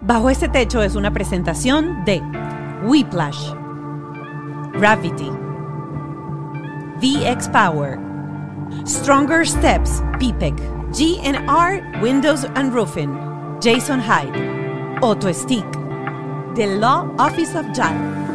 Bajo este techo es una presentación de Whiplash, Gravity, VX Power, Stronger Steps, PPEC, GNR Windows and Roofing, Jason Hyde, Auto Stick, The Law Office of JAL.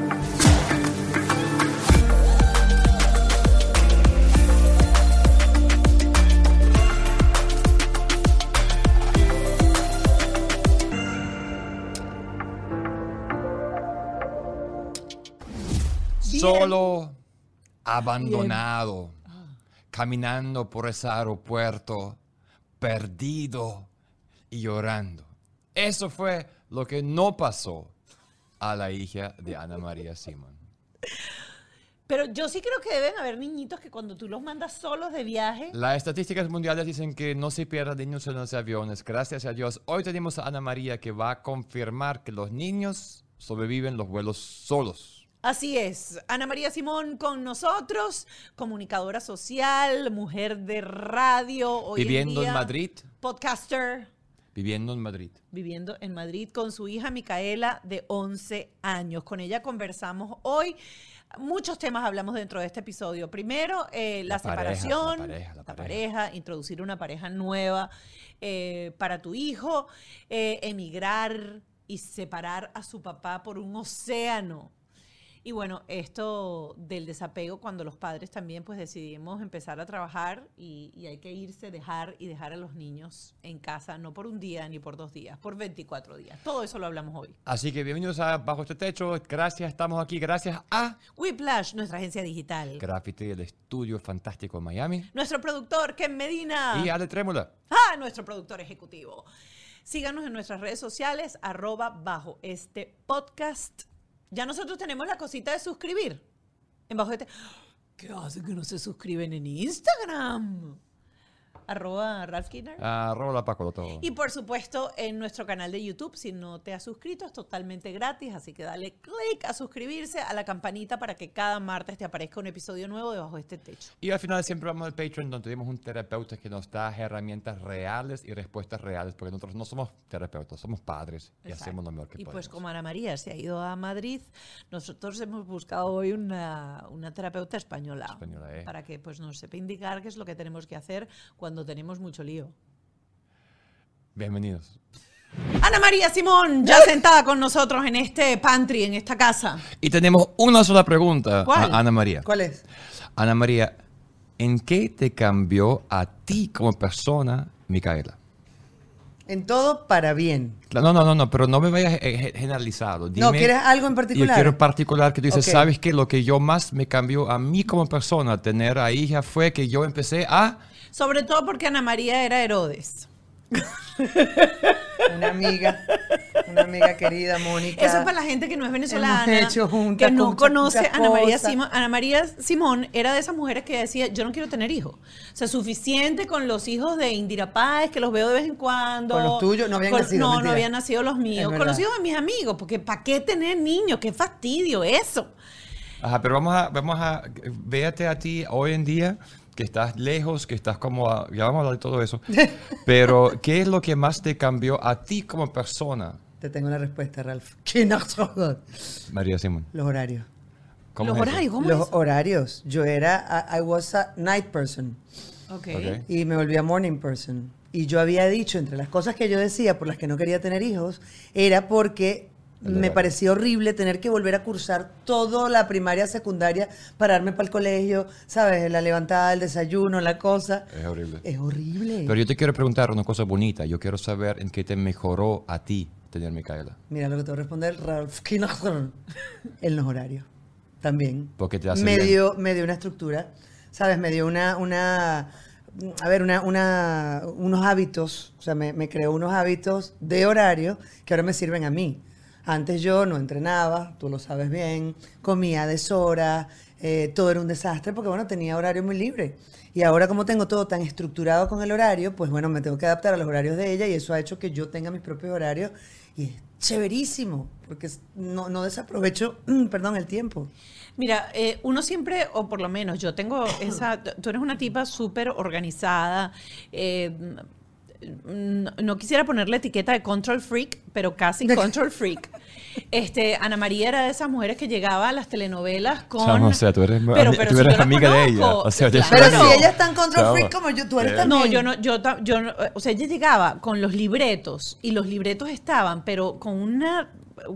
Solo, abandonado, caminando por ese aeropuerto, perdido y llorando. Eso fue lo que no pasó a la hija de Ana María Simón. Pero yo sí creo que deben haber niñitos que cuando tú los mandas solos de viaje, Las estadísticas mundiales dicen que no se pierdan niños en los aviones. Gracias a Dios. Hoy tenemos a Ana María que va a confirmar que los niños sobreviven los vuelos solos. Así es, Ana María Simón con nosotros, comunicadora social, mujer de radio, hoy en Viviendo en día, Madrid. podcaster, Viviendo en Madrid. viviendo en Madrid con su hija Micaela de 11 años. Con ella conversamos hoy. Muchos temas hablamos dentro de este episodio. Primero, eh, la, La pareja, separación, la pareja, la pareja, introducir una pareja nueva eh, para tu hijo, eh, emigrar y separar a su papá por un océano. Y bueno, esto del desapego cuando los padres también pues decidimos empezar a trabajar y, y hay que irse, dejar y dejar a los niños en casa, no por un día ni por dos días, por 24 días. Todo eso lo hablamos hoy. Así que bienvenidos a Bajo este Techo. Gracias, estamos aquí gracias a Whiplash, nuestra agencia digital. Graffiti, el estudio fantástico en Miami. Nuestro productor, Ken Medina. Y Ale Trémula. Ah, nuestro productor ejecutivo. Síganos en nuestras redes sociales, arroba bajo este podcast. Ya nosotros tenemos la cosita de suscribir. En bajo este. ¿Qué hace que no se suscriben en Instagram? Arroba Ralph Skinner. Arroba la Paco, todo. Y por supuesto en nuestro canal de YouTube, si no te has suscrito, es totalmente gratis, así que dale click a suscribirse, a la campanita para que cada martes te aparezca un episodio nuevo debajo de este techo. Y al final siempre vamos al Patreon donde tenemos un terapeuta que nos da herramientas reales y respuestas reales, porque nosotros no somos terapeutas, somos padres y Exacto. hacemos lo mejor que Y podemos. pues como Ana María se ha ido a Madrid, nosotros hemos buscado hoy una, una terapeuta española, Española, ¿eh? para que pues nos sepa indicar qué es lo que tenemos que hacer cuando tenemos mucho lío. Bienvenidos. Ana María Simón, ya sentada con nosotros en este pantry, en esta casa. Y tenemos una sola pregunta ¿Cuál? a Ana María. ¿Cuál es? Ana María, ¿en qué te cambió a ti como persona, Micaela? En todo para bien. No, no, no, no, pero no me vayas eh, ge- generalizado. no, Dime- ¿quieres algo en Yo particular? quiero en particular que tú dices. ¿sabes qué? Lo que yo más me cambió a mí como persona, tener a hija, fue que yo empecé a... Sobre todo porque Ana María era Herodes. Una amiga, una amiga querida, Mónica. Eso es para la gente que no es venezolana, Hemos hecho juntas que no conoce Ana María. Simón. Ana María Simón era de esas mujeres que decía, yo no quiero tener hijos. O sea, suficiente con los hijos de Indira Páez, que los veo de vez en cuando. Con los tuyos no habían Con- nacido, No, no habían nacido los míos. Con los hijos de mis amigos, porque ¿para qué tener niños? ¡Qué fastidio eso! Ajá, pero vamos a, vamos a, véate a ti hoy en día, que estás lejos, que estás como, a- ya vamos a hablar de todo eso, pero ¿qué es lo que más te cambió a ti como persona, Te tengo la respuesta, Ralph. ¿Qué no? María Simón? Los horarios. ¿Cómo los es horarios, ¿cómo Los es? horarios. Yo era, I, I was a night person. Ok. Ok. y me volví a morning person. Y yo había dicho, entre las cosas que yo decía por las que no quería tener hijos, era porque me parecía horrible tener que volver a cursar toda la primaria, secundaria, pararme para el colegio, ¿sabes? La levantada, el desayuno, la cosa. Es horrible. Es horrible. Pero yo te quiero preguntar una cosa bonita, yo quiero saber en qué te mejoró a ti tener Micaela, Mira lo que te voy a responder, Ralph en los horarios. También. porque te hace me bien. dio, me dio una estructura, ¿sabes? Me dio una, una a ver, una, una- unos hábitos, o sea, me, me creó unos hábitos de horario que ahora me sirven a mí. Antes yo no entrenaba, tú lo sabes bien, comía a deshora, eh, todo era un desastre porque, bueno, tenía horario muy libre. Y ahora como tengo todo tan estructurado con el horario, pues bueno, me tengo que adaptar a los horarios de ella y eso ha hecho que yo tenga mis propios horarios y es chéverísimo porque no desaprovecho, perdón, el tiempo. Mira, eh, uno siempre, o por lo menos yo tengo esa, tú eres una tipa súper organizada, eh, no, no quisiera ponerle etiqueta de control freak, pero casi control freak. Este, Ana María era de esas mujeres que llegaba a las telenovelas con. Chamo, o sea, tú eres, Pero- pero tú si eres la amiga de ella. conozco, O sea, claro. Pero si ella es tan control Chamo. freak como yo, tú eres Eh. también. No, yo no, yo, yo, no- o sea, ella llegaba con los libretos y los libretos estaban, pero con una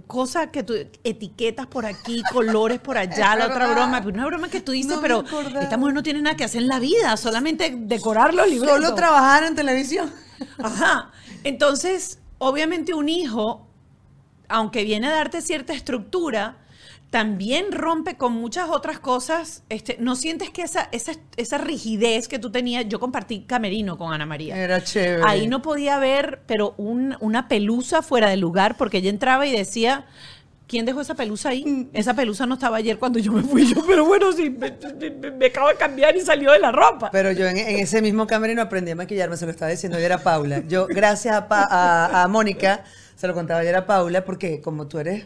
cosa que tú, etiquetas por aquí, colores por allá, la otra broma, una broma que tú dices, No pero esta mujer no tiene nada que hacer en la vida, solamente decorar los libretos. Solo trabajar en televisión. Ajá. Entonces, obviamente un hijo, aunque viene a darte cierta estructura, también rompe con muchas otras cosas. Este, ¿No sientes que esa, esa, esa rigidez que tú tenías? Yo compartí camerino con Ana María. Era chévere. Ahí no podía haber, pero un- una pelusa fuera de lugar, porque ella entraba y decía, ¿quién dejó esa pelusa ahí? Esa pelusa no estaba ayer cuando yo me fui. Yo, pero bueno, sí, me, me- me acabo de cambiar y salió de la ropa. Pero yo en, en ese mismo camerino aprendí a maquillarme, se lo estaba diciendo ayer a Paula. Yo, gracias a, Pa- a- a Mónica, se lo contaba ayer a Paula, porque como tú eres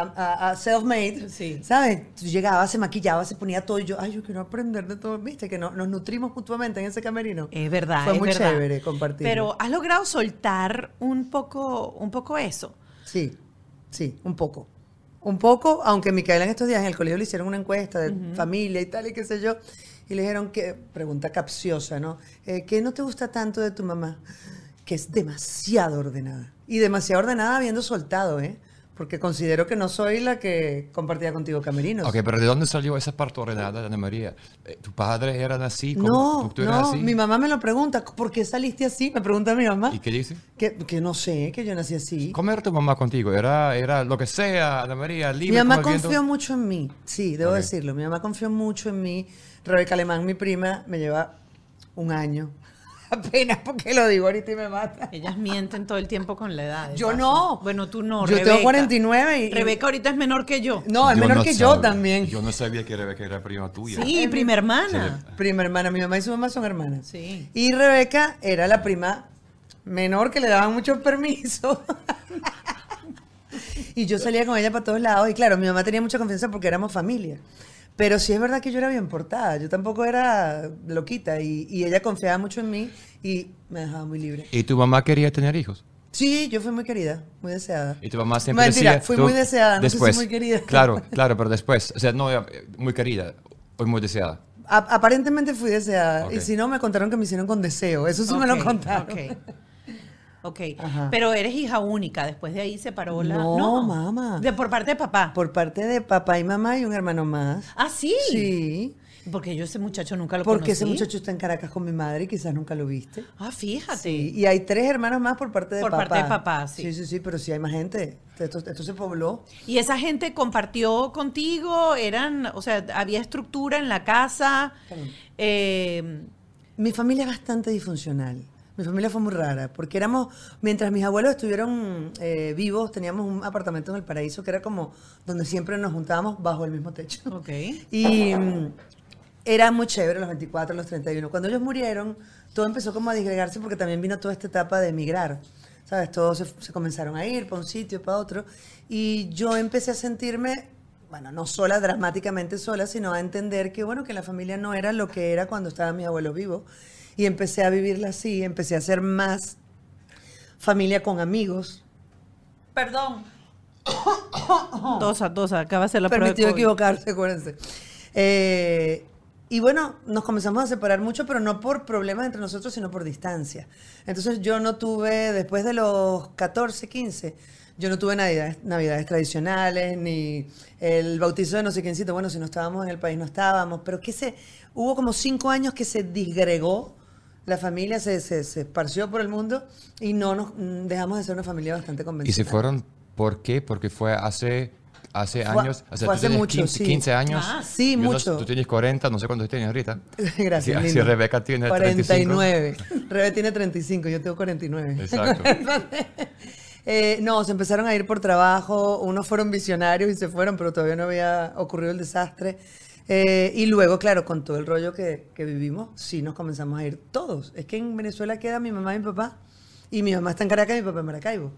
a, a- self-made, Sí. ¿sabes? Tú llegabas, se maquillaba, se ponía todo y yo, ay, yo quiero aprender de todo, viste, que no- nos nutrimos mutuamente en ese camerino. Es verdad, Fue es muy verdad. chévere compartir. Pero has logrado soltar un poco, un poco eso. Sí, sí, un poco. Un poco, aunque Micaela en estos días en el colegio le hicieron una encuesta de familia y tal y qué sé yo, y le dijeron que, pregunta capciosa, ¿no? Eh, ¿Qué no te gusta tanto de tu mamá? Que es demasiado ordenada. Y demasiado ordenada habiendo soltado, ¿eh? Porque considero que no soy la que compartía contigo camerinos. Ok, pero ¿de dónde salió esa parte ordenada de Ana María? Eh, ¿Tus padres eran así? ¿Cómo- No, tú- eras no, así? mi mamá me lo pregunta, ¿por qué saliste así? Me pregunta mi mamá. ¿Y qué dice? Que, que no sé, que yo nací así. ¿Cómo era tu mamá contigo? ¿Era, era lo que sea, Ana María, libre? Mi mamá viento? confió mucho en mí, sí, debo Ok. decirlo. Mi mamá confió mucho en mí. Rebeca Alemán, mi prima, me lleva un año. Apenas porque lo digo ahorita y me mata. Ellas mienten todo el tiempo con la edad. Yo paso. no. Bueno, tú no. Yo tengo Rebeca. 49 y- Rebeca ahorita es menor que yo. No, es Yo menor no que yo también. Yo no sabía que Rebeca era prima tuya. Sí, prima hermana. Prima hermana, mi mamá y su mamá son hermanas. Sí. Y Rebeca era la prima menor que le daban muchos permisos. y yo salía con ella para todos lados. Y claro, mi mamá tenía mucha confianza porque éramos familia. Pero sí es verdad que yo era bien portada. Yo tampoco era loquita. Y, y ella confiaba mucho en mí y me dejaba muy libre. ¿Y tu mamá quería tener hijos? Sí, yo fui muy querida, muy deseada. Y tu mamá siempre Mentira, decía... fui muy deseada, no sé si después, muy querida. Claro, claro, pero después. O sea, no, eh, muy querida o muy deseada. A- aparentemente fui deseada. Ok. Y si no, me contaron que me hicieron con deseo. Eso sí me lo contaron. Ok. Ok. Ajá. Pero eres hija única. Después de ahí se paró la. No, mamá. De, por parte de papá. Por parte de papá y mamá y un hermano más. Ah, sí. Sí. Porque yo ese muchacho nunca lo Porque ese muchacho está en Caracas con mi madre y quizás nunca lo viste. Ah, fíjate. Sí. Y hay tres hermanos más por parte de Por papá. parte de papá, sí. Sí, sí, sí, pero sí hay más gente. Esto, esto se pobló. ¿Y esa gente compartió contigo? ¿Eran, o sea, había estructura en la casa? Eh, Mi familia es bastante disfuncional. Mi familia fue muy rara, porque éramos, mientras mis abuelos estuvieron eh, vivos, teníamos un apartamento en el paraíso que era como donde siempre nos juntábamos bajo el mismo techo. ok. Y mm, era muy chévere los 24, los 31. Cuando ellos murieron, todo empezó como a disgregarse porque también vino toda esta etapa de emigrar. ¿Sabes? Todos se, se comenzaron a ir para un sitio, para otro. Y yo empecé a sentirme, bueno, no sola, dramáticamente sola, sino a entender que, bueno, que la familia no era lo que era cuando estaban mis abuelos vivos. Y empecé a vivirla así, empecé a ser más familia con amigos. Perdón. Tosa, tosa, acaba de hacer la Permitido equivocarse, acuérdense. Eh, y bueno, nos comenzamos a separar mucho, pero no por problemas entre nosotros, sino por distancia. Entonces yo no tuve, después de los 14, 15, yo no tuve navidades, navidades tradicionales, ni el bautizo de no sé quiéncito. Bueno, si no estábamos en el país, no estábamos. Pero que se, hubo como cinco años que se disgregó la familia, se, se, se esparció por el mundo y no nos dejamos de ser una familia bastante ¿Y convencional. se fueron por qué? Porque fue hace, hace Fue- años. O sea, fue hace mucho, 15, sí. 15 años. Ah, sí, Yo no- mucho. tú tienes 40, no sé cuántos tienes ahorita. Gracias. Si, si. Rebeca tiene 35. 49. Rebe tiene 35, yo tengo 49. Exacto. Eh, no, se empezaron a ir por trabajo, unos fueron visionarios y se fueron, pero todavía no había ocurrido el desastre. Eh, y luego, claro, con todo el rollo que, que vivimos, sí nos comenzamos a ir todos. Es que en Venezuela queda mi mamá y mi papá, y mi mamá está en Caracas y mi papá en Maracaibo.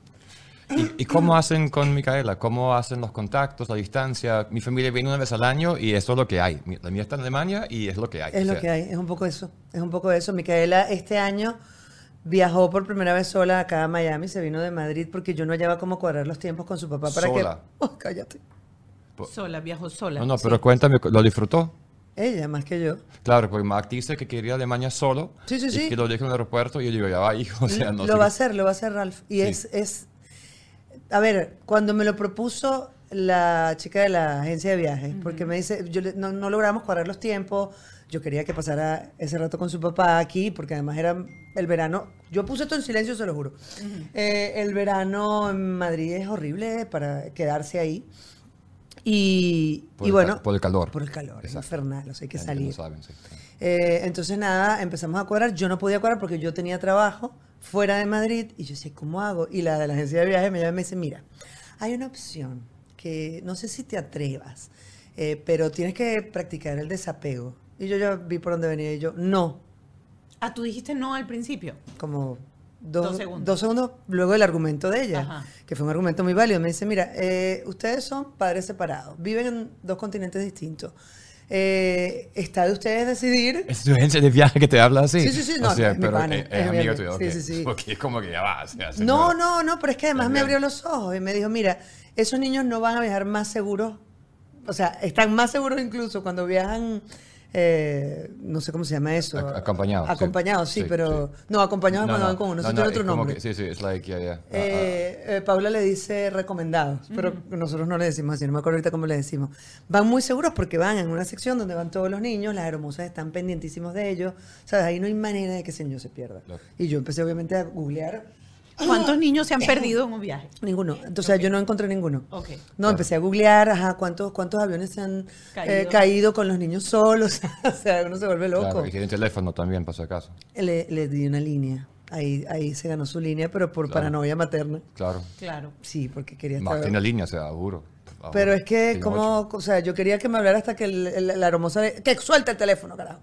¿Y, y cómo hacen con Micaela? ¿Cómo hacen los contactos, la distancia? Mi familia viene una vez al año y eso es lo que hay. La mía está en Alemania y es lo que hay. Es O lo que hay, es un poco eso, es un poco eso. Micaela este año viajó por primera vez sola acá a Miami, se vino de Madrid porque yo no hallaba cómo cuadrar los tiempos con su papá para Sola. que... Oh, cállate. Sola, viajó sola. No, no, pero cuéntame, ¿lo disfrutó? Ella, más que yo. Claro, porque Mac dice que quería Alemania solo. Sí, sí, y sí. que lo deje en el aeropuerto y yo digo, ya va, hijo. O sea, no lo sé va a hacer, lo va a hacer Ralph. Y Sí. es, es... A ver, cuando me lo propuso la chica de la agencia de viajes, porque me dice, yo le- no, no logramos cuadrar los tiempos, yo quería que pasara ese rato con su papá aquí, porque además era el verano, yo puse esto en silencio, se lo juro. Eh, el verano en Madrid es horrible para quedarse ahí. Y, Por y el bueno, por el calor. Por el calor, es Exacto. infernal, o sea, hay que salir. saben, sí. Eh, entonces nada, empezamos a cuadrar. Yo no podía cuadrar porque yo tenía trabajo fuera de Madrid y yo decía, ¿cómo hago? Y la de la agencia de viajes me llama y me dice, mira, hay una opción que no sé si te atrevas, eh, pero tienes que practicar el desapego. Y yo ya vi por dónde venía y yo, no, Ah, tú dijiste no al principio. como dos, Dos segundos. dos segundos luego del argumento de ella, Ajá. que fue un argumento muy válido. Me dice, mira, eh, ustedes son padres separados, viven en dos continentes distintos. Eh, está de ustedes decidir ¿Es tu agencia de viaje que te habla así? Sí, sí, sí, O no, sea, es mi pero pana, es, es es mi amigo tuyo, Sí, sí, sí. Porque es como que ya va. o sea, No, no, no, pero es que además me abrió los ojos y me dijo, mira, esos niños no van a viajar más seguros, o sea, están más seguros incluso cuando viajan, eh, no sé cómo se llama eso. Ac- acompañados, sí. Acompañados, sí, Sí, pero... sí. No, acompañados No, cuando no, van con uno, no, tiene otro como nombre. que- sí, sí, es like, yeah, yeah. Eh, eh, Paula le dice recomendados, pero nosotros no le decimos así, no me acuerdo ahorita cómo le decimos. Van muy seguros porque van en una sección donde van todos los niños, las hermosas están pendientísimos de ellos, ¿sabes? Ahí no hay manera de que ese niño se pierda. Claro. Y yo empecé obviamente a googlear ¿Cuántos niños se han perdido en un viaje? Ninguno. Entonces yo no encontré ninguno. Ok. No, empecé a googlear, ajá, cuántos, cuántos aviones se han Caído. caído, caído con los niños solos. o sea, uno se vuelve loco. Claro, y tienen teléfono también, por si acaso. Le, le di una línea. Ahí, ahí se ganó su línea, pero por Claro. paranoia materna. Claro. Claro. Sí, porque quería Más estar... tiene línea, o sea, juro. Pero es que, como, ocho. o sea, yo quería que me hablara hasta que el, el- la hermosa... Que suelte el teléfono, carajo.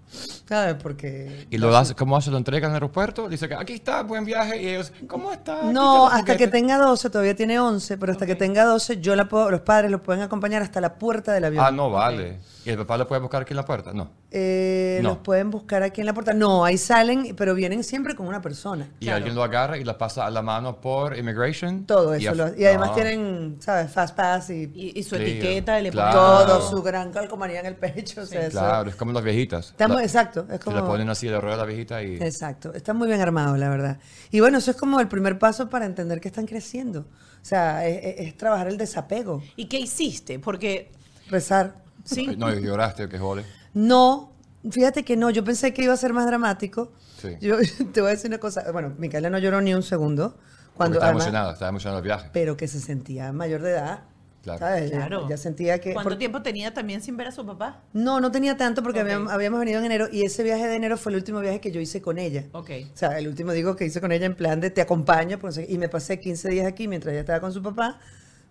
¿Sabes? Porque... ¿Y lo hace, cómo hace? ¿Lo entrega en el aeropuerto? Dice que aquí está, buen viaje. Y ellos, ¿cómo está? No, hasta que juguete". tenga 12, todavía tiene 11, pero hasta que tenga 12, yo la puedo, los padres los pueden acompañar hasta la puerta del avión. Ah, no, vale. ¿Y el papá lo puede buscar aquí en la puerta? No. Eh, No. Los pueden buscar aquí en la puerta. No, ahí salen, pero vienen siempre con una persona. Y Claro. alguien lo agarra y la pasa a la mano por immigration. Todo y eso. af- lo- y además No. tienen, ¿sabes? Fast Pass y, Y, y su Sí, etiqueta, y le claro. ponen todo, su gran calcomanía en el pecho. o sea, eso- Claro, es como las viejitas. Está muy- La- exacto. Es Se como, le ponen así de rueda a la viejita y... Exacto. Está muy bien armado, la verdad. Y bueno, eso es como el primer paso para entender que están creciendo. O sea, es, es- es trabajar el desapego, ¿Y qué hiciste? Porque, rezar. Sí, No, y lloraste, que jode. No, fíjate que no, yo pensé que iba a ser más dramático. Sí. Yo te voy a decir una cosa. Bueno, Micaela no lloró ni un segundo. Cuando, estaba además- emocionada, estaba emocionada el viaje. pero que se sentía mayor de edad. Claro. claro. Ya, sentía que... ¿Cuánto por- tiempo tenía también sin ver a su papá? No, no tenía tanto porque Ok. habíamos, habíamos venido en enero y ese viaje de enero fue el último viaje que yo hice con ella. Ok. O sea, el último digo que hice con ella en plan de te acompaño pues, y me pasé 15 días aquí mientras ella estaba con su papá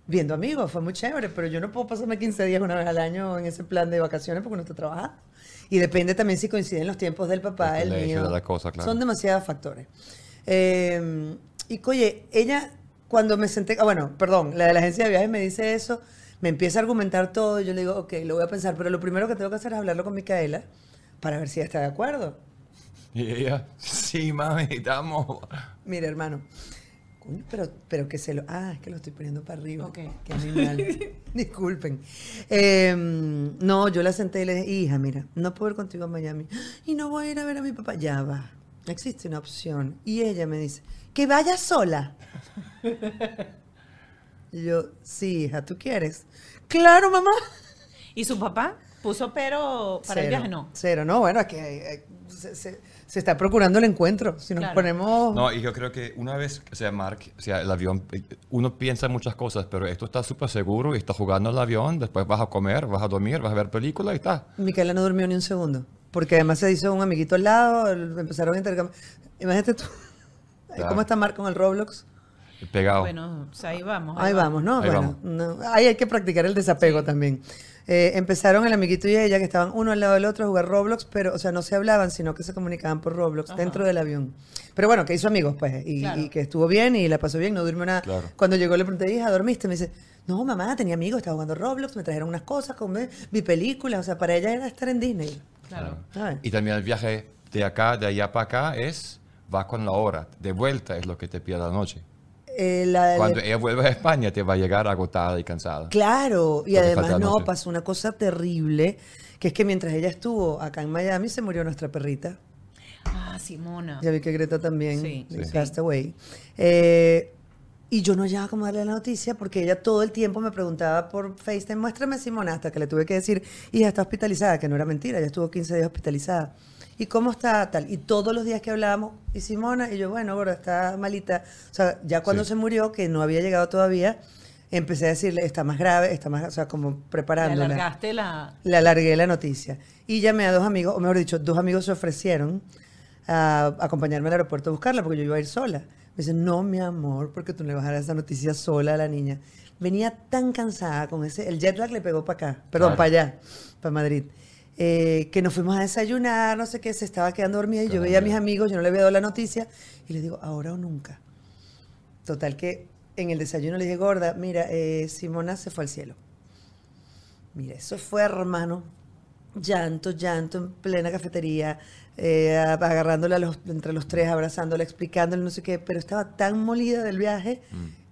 viendo amigos, fue muy chévere, pero yo no puedo pasarme 15 días una vez al año en ese plan de vacaciones porque no estoy trabajando. Y depende también si coinciden los tiempos del papá, El el, colegio, mío. de la cosa, claro. Son demasiados factores. Eh, y oye, ella cuando me senté, ah, bueno, perdón, la de la agencia de viajes me dice eso, me empieza a argumentar todo y yo le digo, ok, lo voy a pensar, pero lo primero que tengo que hacer es hablarlo con Micaela para ver si ella está de acuerdo. Y ella, sí, mami, estamos. Mira, hermano. Coño, pero, pero que se lo. Ah, es que lo estoy poniendo para arriba. Ok. Qué animal. Disculpen. Eh, no, yo la senté y le dije, hija, mira, no puedo ir contigo a Miami. Y no voy a ir a ver a mi papá. Ya va. Existe una opción. Y ella me dice, que vaya sola. Y yo, sí, hija, ¿tú quieres? Claro, mamá. ¿Y su papá? ¿Puso pero para el viaje? No. Cero, no, bueno, es que eh, se, se- se está procurando el encuentro. Si nos Claro. ponemos. No, y yo creo que una vez, o sea, Mark, o sea, el avión, eh, uno piensa en muchas cosas, pero esto está súper seguro y está jugando el avión, después vas a comer, vas a dormir, vas a ver película y está. Micaela no durmió ni un segundo. Porque además se hizo un amiguito al lado, empezaron a intercambiar. Imagínate tú. Claro. ¿Cómo está Marco con el Roblox? Pegado. Bueno, o sea, ahí vamos. Ahí vamos, ¿no? Ahí bueno, vamos. no, ahí hay que practicar el desapego también. Eh, empezaron el amiguito y ella, que estaban uno al lado del otro a jugar Roblox, pero, o sea, no se hablaban, sino que se comunicaban por Roblox Ajá. dentro del avión. Pero bueno, que hizo amigos, pues, y, Claro. y que estuvo bien y la pasó bien, no durmió nada. Claro. Cuando llegó le pregunté, hija, ¿dormiste? Me dice, no, mamá, tenía amigos, estaba jugando Roblox, me trajeron unas cosas, comí, vi películas, o sea, para ella era estar en Disney. Claro. Y también el viaje de acá, de allá para acá es vas con la hora. De vuelta es lo que te pierde la noche. Eh, la- Cuando le- ella vuelve a España, te va a llegar agotada y cansada. Claro, y Porque además no, pasó una cosa terrible, que es que mientras ella estuvo acá en Miami se murió nuestra perrita. Ah, Simona. Ya vi que Greta también Sí, sí. passed away. Eh, y yo no hallaba cómo darle la noticia porque ella todo el tiempo me preguntaba por FaceTime, muéstrame a Simona, hasta que le tuve que decir, hija, está hospitalizada, que no era mentira, ella estuvo 15 días hospitalizada. ¿Y cómo está tal? Y todos los días que hablábamos, ¿y Simona? Y yo, bueno, gorda, está malita. O sea, ya cuando Sí. se murió, que no había llegado todavía, empecé a decirle, está más grave, está más, o sea, como Le preparándola. alargaste la... Le alargué la noticia. Y llamé a dos amigos, o mejor dicho, dos amigos se ofrecieron a acompañarme al aeropuerto a buscarla porque yo iba a ir sola. Me dicen, no, mi amor, porque tú no le vas a dar esa noticia sola a la niña. Venía tan cansada con ese, el jet lag le pegó para acá, perdón, Claro. para allá, para Madrid. Eh, que nos fuimos a desayunar, no sé qué, se estaba quedando dormida y yo veía a mis amigos, yo no le había dado la noticia y les digo, ahora o nunca. Total que en el desayuno le dije, gorda, mira, eh, Simona se fue al cielo. Mira, eso fue, hermano, llanto, llanto en plena cafetería, eh, agarrándola los- entre los tres, abrazándola, explicándole no sé qué, pero estaba tan molida del viaje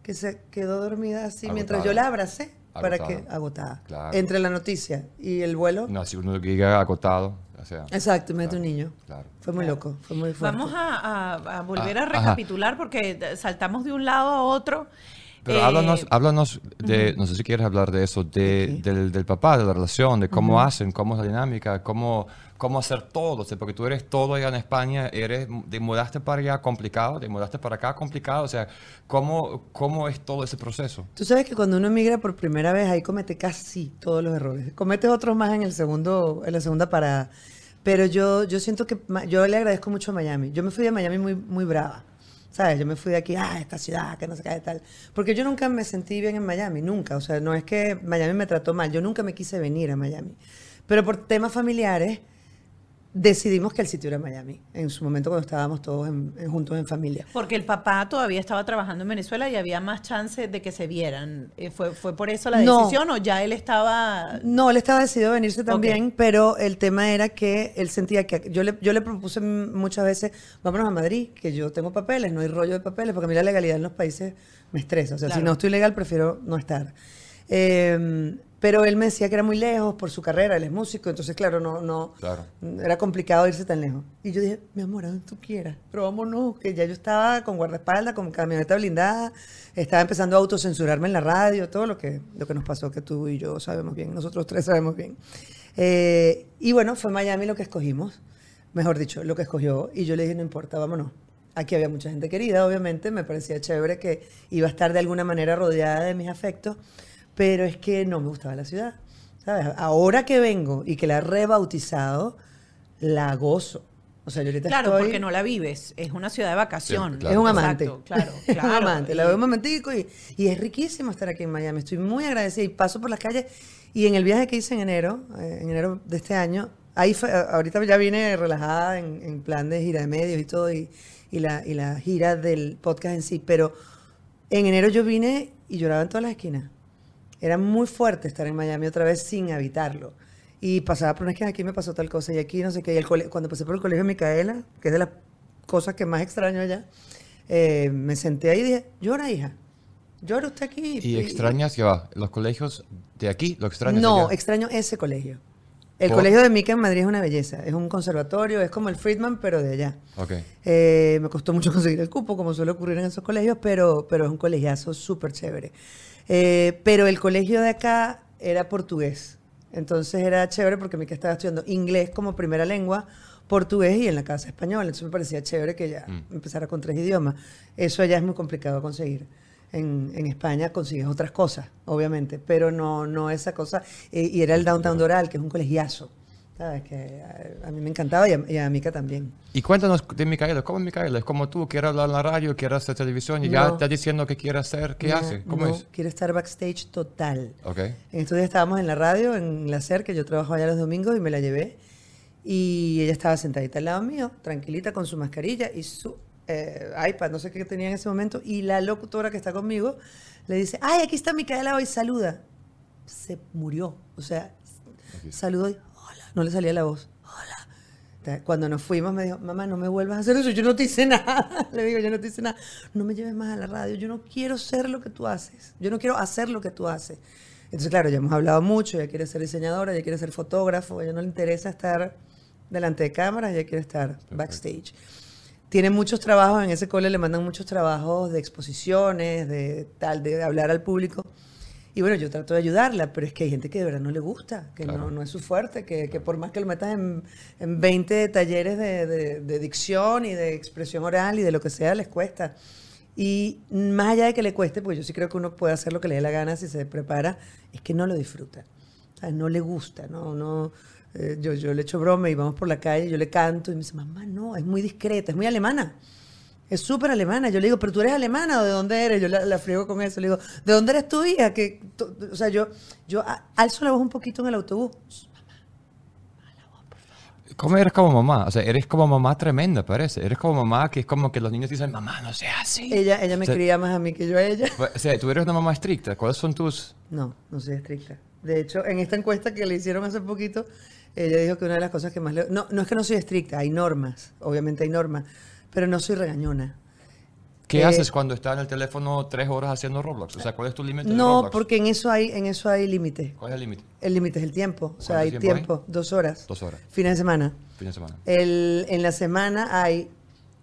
que se quedó dormida así mientras yo la abracé para que agotada. Claro. Entre la noticia y el vuelo. No, si uno llega agotado, o sea. Exacto, Claro, un niño. claro. Fue muy loco, fue muy fuerte. Vamos a, a- a volver Ah, a ajá. recapitular porque saltamos de un lado a otro. Pero Eh, háblanos, háblanos de, no sé si quieres hablar de eso, de, del, del papá, de la relación, de cómo hacen, cómo es la dinámica, cómo, cómo hacer todo, o sea, porque tú eres todo allá en España, eres, te mudaste para allá complicado, te mudaste para acá complicado, o sea, ¿cómo, cómo es todo ese proceso? Tú sabes que cuando uno emigra por primera vez, ahí comete casi todos los errores. Cometes otros más en el segundo, en la segunda parada. Pero yo, yo siento que yo le agradezco mucho a Miami. Yo me fui de Miami muy, muy brava. ¿Sabes? Yo me fui de aquí, ah, esta ciudad, que no sé qué tal. Porque yo nunca me sentí bien en Miami, nunca. O sea, no es que Miami me trató mal. Yo nunca me quise venir a Miami. Pero por temas familiares, decidimos que el sitio era Miami. En su momento cuando estábamos todos en- en- juntos en familia. Porque el papá todavía estaba trabajando en Venezuela y había más chance de que se vieran. Eh, ¿Fue, fue por eso la No. decisión o ya él estaba...? No, él estaba decidido a venirse también, pero el tema era que él sentía que yo le, yo le propuse muchas veces, vámonos a Madrid, que yo tengo papeles, no hay rollo de papeles, porque a mí la legalidad en los países me estresa. O sea, si no estoy legal, prefiero no estar. Eh, pero él me decía que era muy lejos por su carrera, él es músico, entonces claro, no, no, Claro. era complicado irse tan lejos. Y yo dije, mi amor, a donde tú quieras, pero vámonos, que ya yo estaba con guardaespaldas, con camioneta blindada, estaba empezando a autocensurarme en la radio, todo lo que, lo que nos pasó, que tú y yo sabemos bien, nosotros tres sabemos bien. Eh, y bueno, fue Miami lo que escogimos, mejor dicho, lo que escogió, y yo le dije, no importa, vámonos. Aquí había mucha gente querida, obviamente, me parecía chévere que iba a estar de alguna manera rodeada de mis afectos, pero es que no me gustaba la ciudad. ¿Sabes? Ahora que vengo y que la he rebautizado, la gozo. O sea, yo ahorita Claro, estoy... porque no la vives. Es una ciudad de vacación. Sí, claro. Es un amante. Exacto, claro, es un claro. amante. La veo un momentico y, y es riquísimo estar aquí en Miami. Estoy muy agradecida y paso por las calles. Y en el viaje que hice en enero, eh, en enero de este año, ahí fue- ahorita ya vine relajada en, en plan de gira de medios y todo, y, y la, y la gira del podcast en sí. Pero en enero yo vine y lloraba en todas las esquinas. Era muy fuerte estar en Miami otra vez sin habitarlo. Y pasaba por una esquina, aquí me pasó tal cosa y aquí no sé qué. Y el cuando pasé por el colegio Micaela, que es de las cosas que más extraño allá, eh, me senté ahí y dije, llora hija, llora usted aquí. ¿Y extrañas que va? ¿Los colegios de aquí? ¿Lo extrañas No, allá? extraño ese colegio. El ¿Por? colegio de Mica en Madrid es una belleza. Es un conservatorio, es como el Friedman, pero de allá. Ok. Eh, me costó mucho conseguir el cupo, como suele ocurrir en esos colegios, pero, pero es un colegiazo súper chévere. Eh, pero el colegio de acá era portugués. Entonces era chévere porque mi que estaba estudiando inglés como primera lengua, portugués y en la casa español. Entonces me parecía chévere que ya Mm. empezara con tres idiomas. Eso allá es muy complicado conseguir. En, en España consigues otras cosas, obviamente, pero no, no esa cosa. Eh, y era el Downtown Doral, que es un colegiazo. ¿Sabes? Que a, a mí me encantaba y a, y a Mica también. Y cuéntanos de Micaela, ¿cómo es Micaela? ¿Es como tú, quiere hablar en la radio, quiere hacer televisión y ya No. está diciendo qué quiere hacer? ¿Qué No, hace? ¿Cómo no, es? Quiere estar backstage total. Ok. En estos días estábamos en la radio, en la SER, que yo trabajo allá los domingos, y me la llevé. Y ella estaba sentadita al lado mío, tranquilita, con su mascarilla y su eh, iPad, no sé qué tenía en ese momento. Y la locutora que está conmigo le dice, ay, aquí está Micaela hoy, saluda. Se murió. O sea, saludó y. No le salía la voz. Hola. Cuando nos fuimos me dijo, mamá, no me vuelvas a hacer eso, yo no te hice nada. Le digo, yo no te hice nada. No me lleves más a la radio, yo no quiero ser lo que tú haces. Yo no quiero hacer lo que tú haces. Entonces, claro, ya hemos hablado mucho, ella quiere ser diseñadora, ella quiere ser fotógrafo, ella no le interesa estar delante de cámaras, ella quiere estar backstage. Tiene muchos trabajos, en ese cole le mandan muchos trabajos de exposiciones, de tal, de hablar al público. Y bueno, yo trato de ayudarla, pero es que hay gente que de verdad no le gusta, que Claro. no, no es su fuerte, que, que por más que lo metas en, en 20 talleres de, de- de dicción y de expresión oral y de lo que sea, les cuesta. Y más allá de que le cueste, porque yo sí creo que uno puede hacer lo que le dé la gana si se prepara, es que no lo disfruta. O sea, no le gusta, no, no. eh, yo, yo le echo broma y vamos por la calle, yo le canto y me dice, mamá, no, es muy discreta, es muy alemana. Es súper alemana. Yo le digo, ¿pero tú eres alemana o de dónde eres? Yo la, la friego con eso. Le digo, ¿de dónde eres tu hija? Que, to- o sea, yo, yo alzo la voz un poquito en el autobús. ¿Cómo eres como mamá? O sea, eres como mamá tremenda, parece. Eres como mamá que es como que los niños dicen, mamá, no seas así. Ella, ella me O sea, cría más a mí que yo a ella. O sea, tú eres una mamá estricta. ¿Cuáles son tus...? No, no soy estricta. De hecho, en esta encuesta que le hicieron hace poquito, ella dijo que una de las cosas que más le... No, no es que no soy estricta, hay normas, obviamente hay normas, pero no soy regañona. ¿Qué Eh, haces cuando estás en el teléfono tres horas haciendo Roblox? O sea, ¿cuál es tu límite de No, Roblox? porque en eso hay, en eso hay límite. ¿Cuál es el límite? El límite es el tiempo. O sea, ¿Cuánto hay tiempo hay? dos horas. Dos horas. Fines de semana. Fin de semana. El, en la semana hay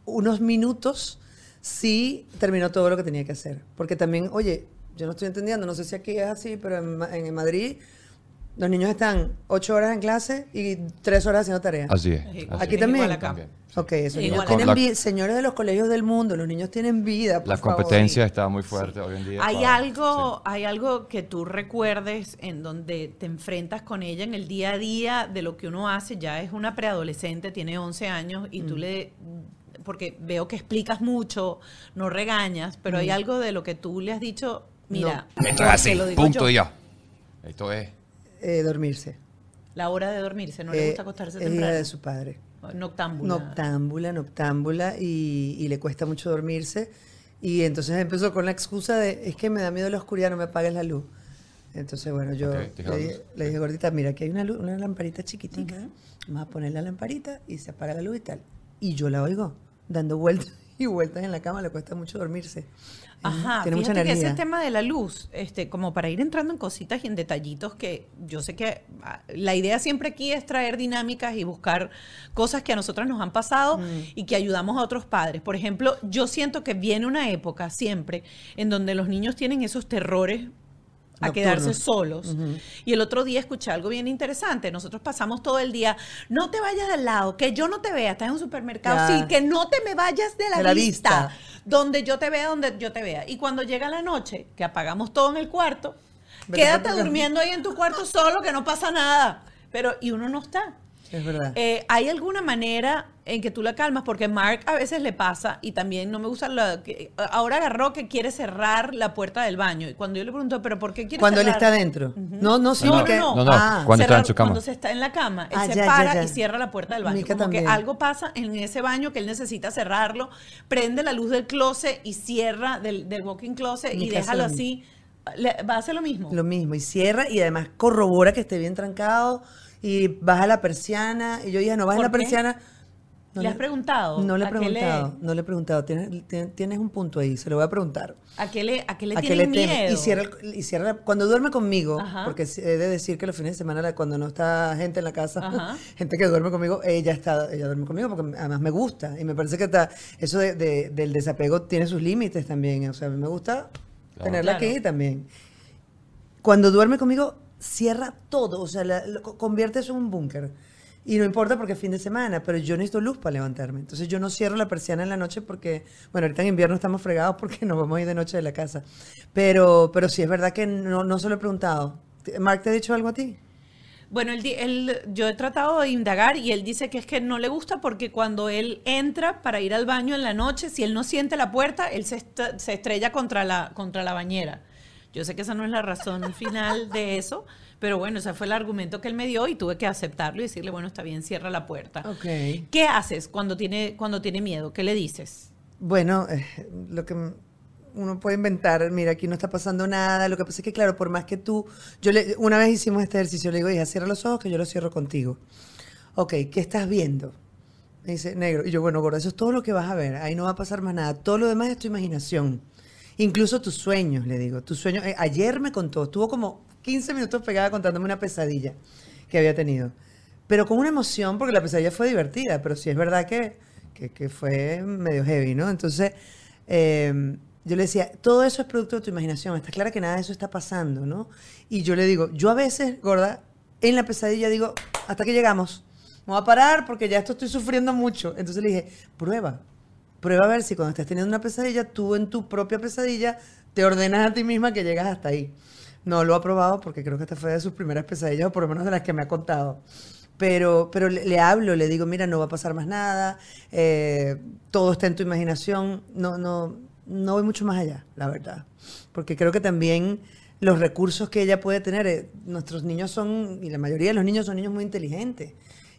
unos minutos si terminó todo lo que tenía que hacer. Porque también, oye, yo no estoy entendiendo, no sé si aquí es así, pero en, en Madrid los niños están ocho horas en clase y tres horas haciendo tareas. Así es. Aquí así Aquí es. también. Igual. También, sí. Ok, La- vida. Señores de los colegios del mundo, los niños tienen vida. por La favor. competencia está muy fuerte hoy en día. Hay para- algo, sí. hay algo que tú recuerdes en donde te enfrentas con ella en el día a día de lo que uno hace. Ya es una preadolescente, tiene 11 años y Mm. tú le, porque veo que explicas mucho, no regañas, pero Mm. hay algo de lo que tú le has dicho, mira, Esto es así, lo digo punto yo, y ya. Esto es... Eh, dormirse. La hora de dormirse, no le Eh, gusta acostarse es hija temprano. de su padre. Noctámbula. Noctámbula, noctámbula, y, y le cuesta mucho dormirse. Y entonces empezó con la excusa de, es que me da miedo la oscuridad, no me apagues la luz. Entonces, bueno, yo dije, le dije, gordita, mira, aquí hay una, luz, una lamparita chiquitica. Vamos a poner la lamparita y se apaga la luz y tal. Y yo la oigo dando vueltas y vueltas en la cama, le cuesta mucho dormirse. Ajá, Tiene mucha fíjate que energía. ese tema de la luz, este, como para ir entrando en cositas y en detallitos que yo sé que ah, la idea siempre aquí es traer dinámicas y buscar cosas que a nosotras nos han pasado Mm. y que ayudamos a otros padres. Por ejemplo, yo siento que viene una época siempre en donde los niños tienen esos terrores a Nocturnos. quedarse solos. Y el otro día escuché algo bien interesante. Nosotros pasamos todo el día, no te vayas del lado, que yo no te vea, estás en un supermercado, Ya. sí, que no te me vayas de la, De la vista, vista. donde yo te vea, donde yo te vea. Y cuando llega la noche, que apagamos todo en el cuarto, quédate durmiendo ahí en tu cuarto solo, que no pasa nada. Pero, y uno no está. Es verdad. Eh, ¿Hay alguna manera en que tú la calmas? Porque Mark a veces le pasa y también no me gusta la, que ahora agarró que quiere cerrar la puerta del baño. Y cuando yo le pregunto, ¿pero por qué quiere Cuando él cerrar? está dentro. No, no, sí, No, no, porque- no, no, Ah, cuando está en su cama. Cuando se está en la cama, él Ah, se ya, para ya. y cierra la puerta del baño. Mica Como también. que algo pasa en ese baño que él necesita cerrarlo, prende la luz del closet y cierra del, del walking closet y Mica hace déjalo lo así. ¿Va a hacer lo mismo? Lo mismo, y cierra y además corrobora que esté bien trancado y baja la persiana. Y yo dije, no bajes la persiana. No ¿Le has preguntado? No le he ¿A qué le- preguntado, no le he preguntado. Tienes, tien- tienes un punto ahí, se lo voy a preguntar. ¿A qué le, a qué le ¿A tiene teme? miedo? Y cierra, y cierra cuando duerme conmigo, Ajá. porque he de decir que los fines de semana, cuando no está gente en la casa, Ajá. gente que duerme conmigo, ella está, ella duerme conmigo porque además me gusta. Y me parece que está, eso de- de- del desapego tiene sus límites también. O sea, a mí me gusta Claro. tenerla Claro. aquí también. Cuando duerme conmigo, cierra todo, o sea, la- lo co- convierte eso en un búnker. Y no importa porque es fin de semana, pero yo necesito luz para levantarme. Entonces yo no cierro la persiana en la noche porque, bueno, ahorita en invierno estamos fregados porque nos vamos a ir de noche de la casa. Pero, pero sí es verdad que no, no se lo he preguntado. ¿Mark te ha dicho algo a ti? Bueno, él, él- yo he tratado de indagar y él dice que es que no le gusta porque cuando él entra para ir al baño en la noche, si él no siente la puerta, él se, est- se estrella contra la, contra la bañera. Yo sé que esa no es la razón final de eso, pero bueno, ese fue el argumento que él me dio y tuve que aceptarlo y decirle, bueno, está bien, cierra la puerta. Ok. ¿Qué haces cuando tiene, cuando tiene miedo? ¿Qué le dices? Bueno, eh, lo que uno puede inventar, mira, aquí no está pasando nada. Lo que pasa es que, claro, por más que tú. Yo le, una vez hicimos este ejercicio, le digo, hija, cierra los ojos que yo los cierro contigo. Ok, ¿qué estás viendo? Me dice, negro. Y yo, bueno, gorda, eso es todo lo que vas a ver. Ahí no va a pasar más nada. Todo lo demás es tu imaginación. Incluso tus sueños, le digo. Tus sueños. eh, ayer me contó, estuvo como 15 minutos pegada contándome una pesadilla que había tenido. Pero con una emoción, porque la pesadilla fue divertida, pero sí es verdad que, que, que fue medio heavy, ¿no? Entonces, eh, yo le decía, todo eso es producto de tu imaginación. Está claro que nada de eso está pasando, ¿no? Y yo le digo, yo a veces, gorda, en la pesadilla digo, hasta que llegamos. Me a parar porque ya esto estoy sufriendo mucho. Entonces le dije, prueba. Prueba a ver si cuando estés teniendo una pesadilla, tú en tu propia pesadilla te ordenas a ti misma que llegas hasta ahí. No lo ha probado porque creo que esta fue de sus primeras pesadillas, o por lo menos de las que me ha contado. Pero, pero le, le hablo, le digo, mira, no va a pasar más nada, eh, todo está en tu imaginación. No, no, no voy mucho más allá, la verdad. Porque creo que también los recursos que ella puede tener, eh, nuestros niños son, y la mayoría de los niños son niños muy inteligentes.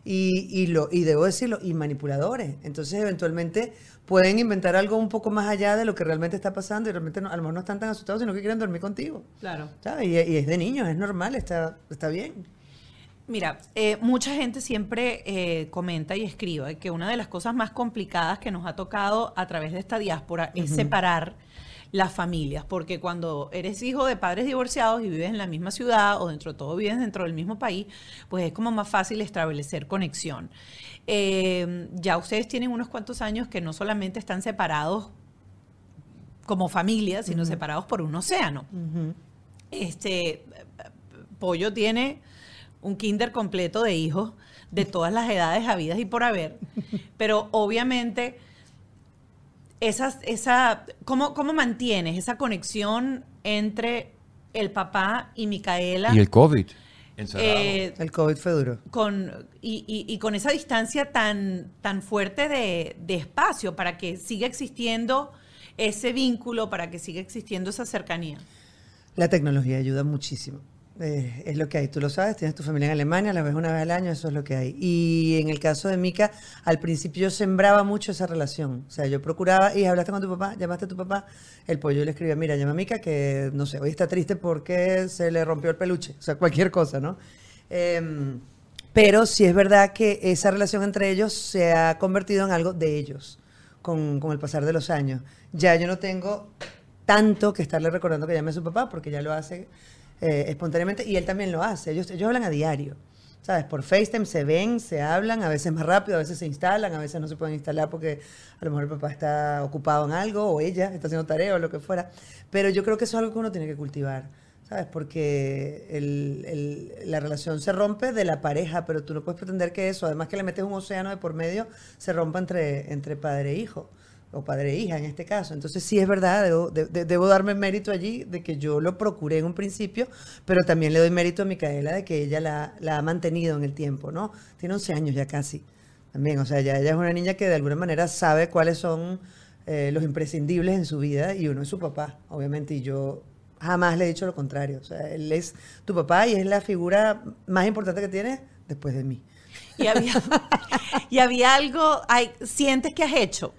Y, y, lo, y debo decirlo, y manipuladores. Entonces, eventualmente pueden inventar algo un poco más allá de lo que realmente está pasando y realmente no- a lo mejor no están tan asustados, sino que quieren dormir contigo. Claro. ¿sabes? Y, y es de niños, es normal, está, está bien. Mira, eh, mucha gente siempre eh, comenta y escribe que una de las cosas más complicadas que nos ha tocado a través de esta diáspora es separar las familias, porque cuando eres hijo de padres divorciados y vives en la misma ciudad o dentro de todo vives dentro del mismo país, pues es como más fácil establecer conexión. Eh, ya ustedes tienen unos cuantos años que no solamente están separados como familia, sino separados por un océano. Este Pollo tiene un kinder completo de hijos de todas las edades habidas y por haber, pero obviamente esas, esa, ¿cómo, ¿cómo mantienes esa conexión entre el papá y Micaela? Y el COVID. Encerrado. eh, El COVID fue duro. con, y, y- y con esa distancia tan, tan fuerte de, de espacio para que siga existiendo ese vínculo, para que siga existiendo esa cercanía. La tecnología ayuda muchísimo. Eh, es lo que hay, tú lo sabes, tienes tu familia en Alemania, la ves una vez al año, eso es lo que hay. Y en el caso de Mica, al principio yo sembraba mucho esa relación. O sea, yo procuraba, y hablaste con tu papá, llamaste a tu papá, el pollo le escribía, mira, llama a Mica que, no sé, hoy está triste porque se le rompió el peluche, o sea, cualquier cosa, ¿no? Em, pero sí es verdad que esa relación entre ellos se ha convertido en algo de ellos con, con el pasar de los años. Ya yo no tengo tanto que estarle recordando que llame a su papá porque ya lo hace eh, espontáneamente y él también lo hace. Ellos, ellos hablan a diario. ¿Sabes? Por FaceTime se ven, se hablan, a veces más rápido, a veces se instalan, a veces no se pueden instalar porque a lo mejor el papá está ocupado en algo o ella está haciendo tarea o lo que fuera. Pero yo creo que eso es algo que uno tiene que cultivar. ¿Sabes? Porque el- el- la relación se rompe de la pareja, pero tú no puedes pretender que eso, además que le metes un océano de por medio, se rompa entre, entre padre e hijo, o padre e hija en este caso. Entonces sí es verdad, debo, de- de- debo darme mérito allí de que yo lo procuré en un principio, pero también le doy mérito a Micaela de que ella la, la ha mantenido en el tiempo, ¿no? Tiene 11 años ya casi, también, o sea, ya ella es una niña que de alguna manera sabe cuáles son eh, los imprescindibles en su vida y uno es su papá, obviamente, y yo jamás le he dicho lo contrario. O sea, él es tu papá y es la figura más importante que tienes después de mí. Y había, y había algo, hay, ¿sientes que has hecho?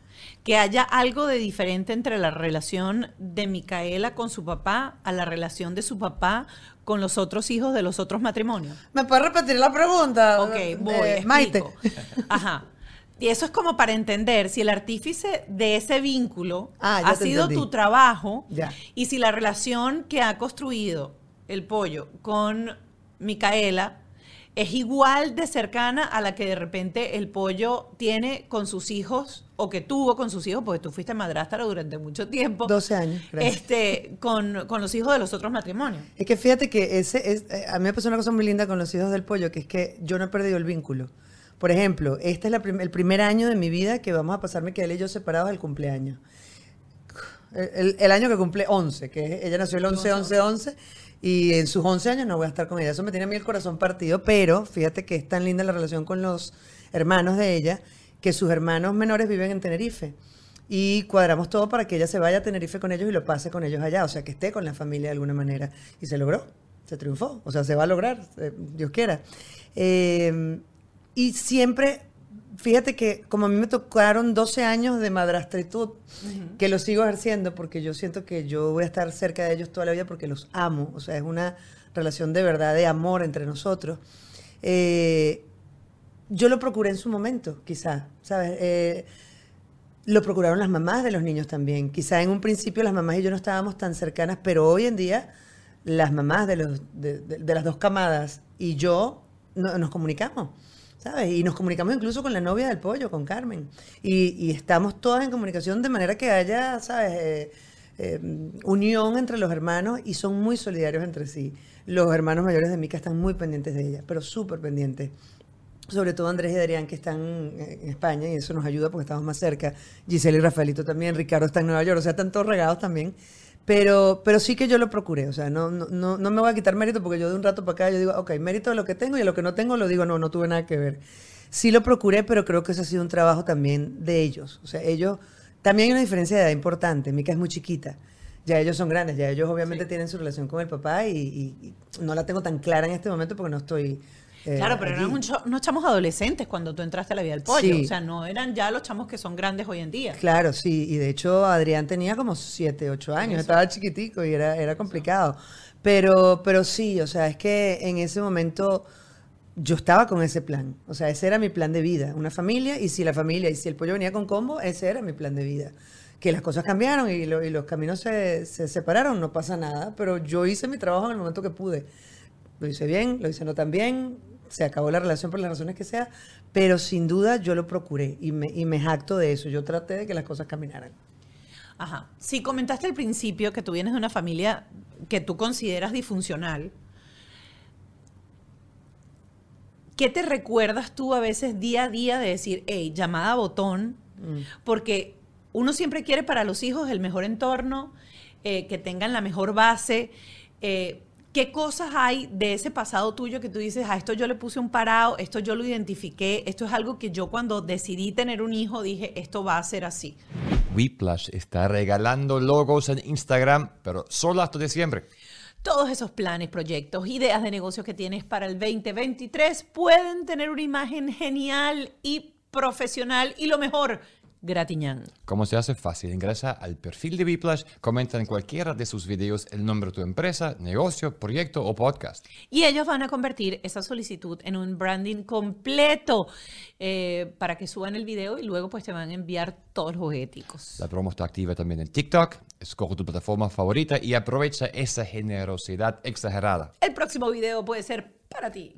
Que haya algo de diferente entre la relación de Micaela con su papá a la relación de su papá con los otros hijos de los otros matrimonios. ¿Me puedes repetir la pregunta? Ok, voy. Eh, Maite. Ajá. Y eso es como para entender si el artífice de ese vínculo Ah, ha sido entendí. tu trabajo Ya. y si la relación que ha construido el pollo con Micaela es igual de cercana a la que de repente el pollo tiene con sus hijos o que tuvo con sus hijos, porque tú fuiste madrastra durante mucho tiempo. 12 años, gracias. Este, con, con los hijos de los otros matrimonios. Es que fíjate que ese es, eh, a mí me pasó una cosa muy linda con los hijos del pollo, que es que yo no he perdido el vínculo. Por ejemplo, este es la prim- el primer año de mi vida que vamos a pasar Micaela y yo separados al cumpleaños. El, el- año que cumple 11, que es- ella nació el 11, 11, 11, y en sus 11 años no voy a estar con ella. Eso me tiene a mí el corazón partido, pero fíjate que es tan linda la relación con los hermanos de ella, que sus hermanos menores viven en Tenerife. Y cuadramos todo para que ella se vaya a Tenerife con ellos y lo pase con ellos allá, o sea, que esté con la familia de alguna manera. Y se logró, se triunfó, o sea, se va a lograr, eh, Dios quiera. Eh, y siempre, fíjate que como a mí me tocaron 12 años de madrastritud, que lo sigo ejerciendo porque yo siento que yo voy a estar cerca de ellos toda la vida porque los amo, o sea, es una relación de verdad, de amor entre nosotros. Eh, yo lo procuré en su momento, quizá, ¿sabes? Eh, lo procuraron las mamás de los niños también. Quizá en un principio las mamás y yo no estábamos tan cercanas, pero hoy en día las mamás de, los, de, las dos camadas y yo no- nos comunicamos. ¿Sabes? Y nos comunicamos incluso con la novia del pollo, con Carmen. Y, y estamos todas en comunicación de manera que haya, ¿sabes? Eh, eh, unión entre los hermanos y son muy solidarios entre sí. Los hermanos mayores de Mica están muy pendientes de ella, pero súper pendientes. Sobre todo Andrés y Adrián, que están en España, y eso nos ayuda porque estamos más cerca. Giselle y Rafaelito también, Ricardo está en Nueva York, o sea, están todos regados también. Pero, pero sí que yo lo procuré, o sea, no, no, no, no me voy a quitar mérito porque yo de un rato para acá yo digo, ok, mérito de lo que tengo y de lo que no tengo lo digo, no, no tuve nada que ver. Sí lo procuré, pero creo que eso ha sido un trabajo también de ellos. O sea, ellos, también hay una diferencia de edad importante, Mica es muy chiquita. Ya ellos son grandes, ya ellos obviamente tienen su relación con el papá y, y- y no la tengo tan clara en este momento porque no estoy... eh, Claro, pero eran un unos chamos adolescentes cuando tú entraste a la vida del pollo. Sí. O sea, no eran ya los chamos que son grandes hoy en día. Claro, sí, y de hecho Adrián tenía como 7, 8 años, estaba chiquitico y era, era complicado. Pero, pero sí, o sea, es que en ese momento yo estaba con ese plan, o sea, ese era mi plan de vida, una familia, y si la familia, y si el pollo venía con combo, ese era mi plan de vida. Que las cosas cambiaron y, lo- y los caminos se, se separaron, no pasa nada, pero yo hice mi trabajo en el momento que pude. Lo hice bien, lo hice no tan bien, se acabó la relación por las razones que sea, pero sin duda yo lo procuré y me, y me jacto de eso. Yo traté de que las cosas caminaran. Ajá. Si comentaste al principio que tú vienes de una familia que tú consideras disfuncional, ¿qué te recuerdas tú a veces día a día de decir, hey, llamada a botón? Porque uno siempre quiere para los hijos el mejor entorno, eh, que tengan la mejor base. eh, ¿Qué cosas hay de ese pasado tuyo que tú dices, a esto yo le puse un parado, esto yo lo identifiqué, esto es algo que yo cuando decidí tener un hijo dije, esto va a ser así? Whiplash está regalando logos en Instagram, pero solo hasta diciembre. Todos esos planes, proyectos, ideas de negocio que tienes para el 2023 pueden tener una imagen genial y profesional y lo mejor, gratiñán. ¿Cómo se hace? Fácil. Ingresa al perfil de Whiplash, comenta en cualquiera de sus videos el nombre de tu empresa, negocio, proyecto o podcast. Y ellos van a convertir esa solicitud en un branding completo eh, para que suban el video y luego pues te van a enviar todos los jugueticos. La promo está activa también en TikTok. Escoge tu plataforma favorita y aprovecha esa generosidad exagerada. El próximo video puede ser para ti.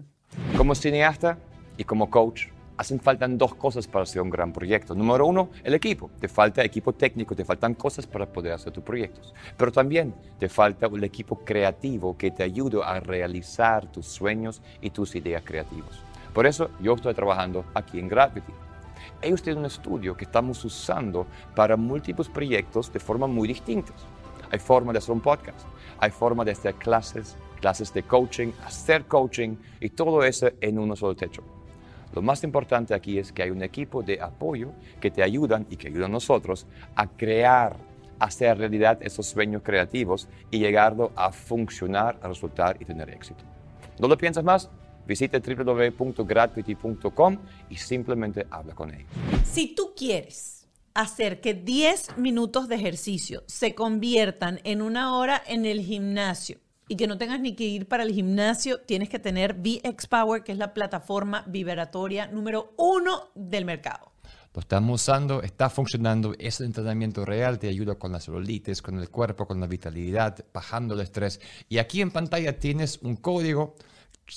Como cineasta y como coach, hacen falta dos cosas para hacer un gran proyecto. Número uno, el equipo. Te falta equipo técnico, te faltan cosas para poder hacer tus proyectos. Pero también te falta un equipo creativo que te ayude a realizar tus sueños y tus ideas creativas. Por eso yo estoy trabajando aquí en Gravity. Ellos tienen un estudio que estamos usando para múltiples proyectos de forma muy distintas. Hay forma de hacer un podcast, hay forma de hacer clases, clases de coaching, hacer coaching y todo eso en uno solo techo. Lo más importante aquí es que hay un equipo de apoyo que te ayudan y que ayudan a nosotros a crear, hacer realidad esos sueños creativos y llegarlo a funcionar, a resultar y tener éxito. ¿No lo piensas más? Visite www.gratuity.com y simplemente habla con ellos. Si tú quieres hacer que 10 minutos de ejercicio se conviertan en una hora en el gimnasio y que no tengas ni que ir para el gimnasio, tienes que tener VX Power, que es la plataforma vibratoria número uno del mercado. Lo estamos usando, está funcionando, es el entrenamiento real, te ayuda con la celulitis, con el cuerpo, con la vitalidad, bajando el estrés. Y aquí en pantalla tienes un código,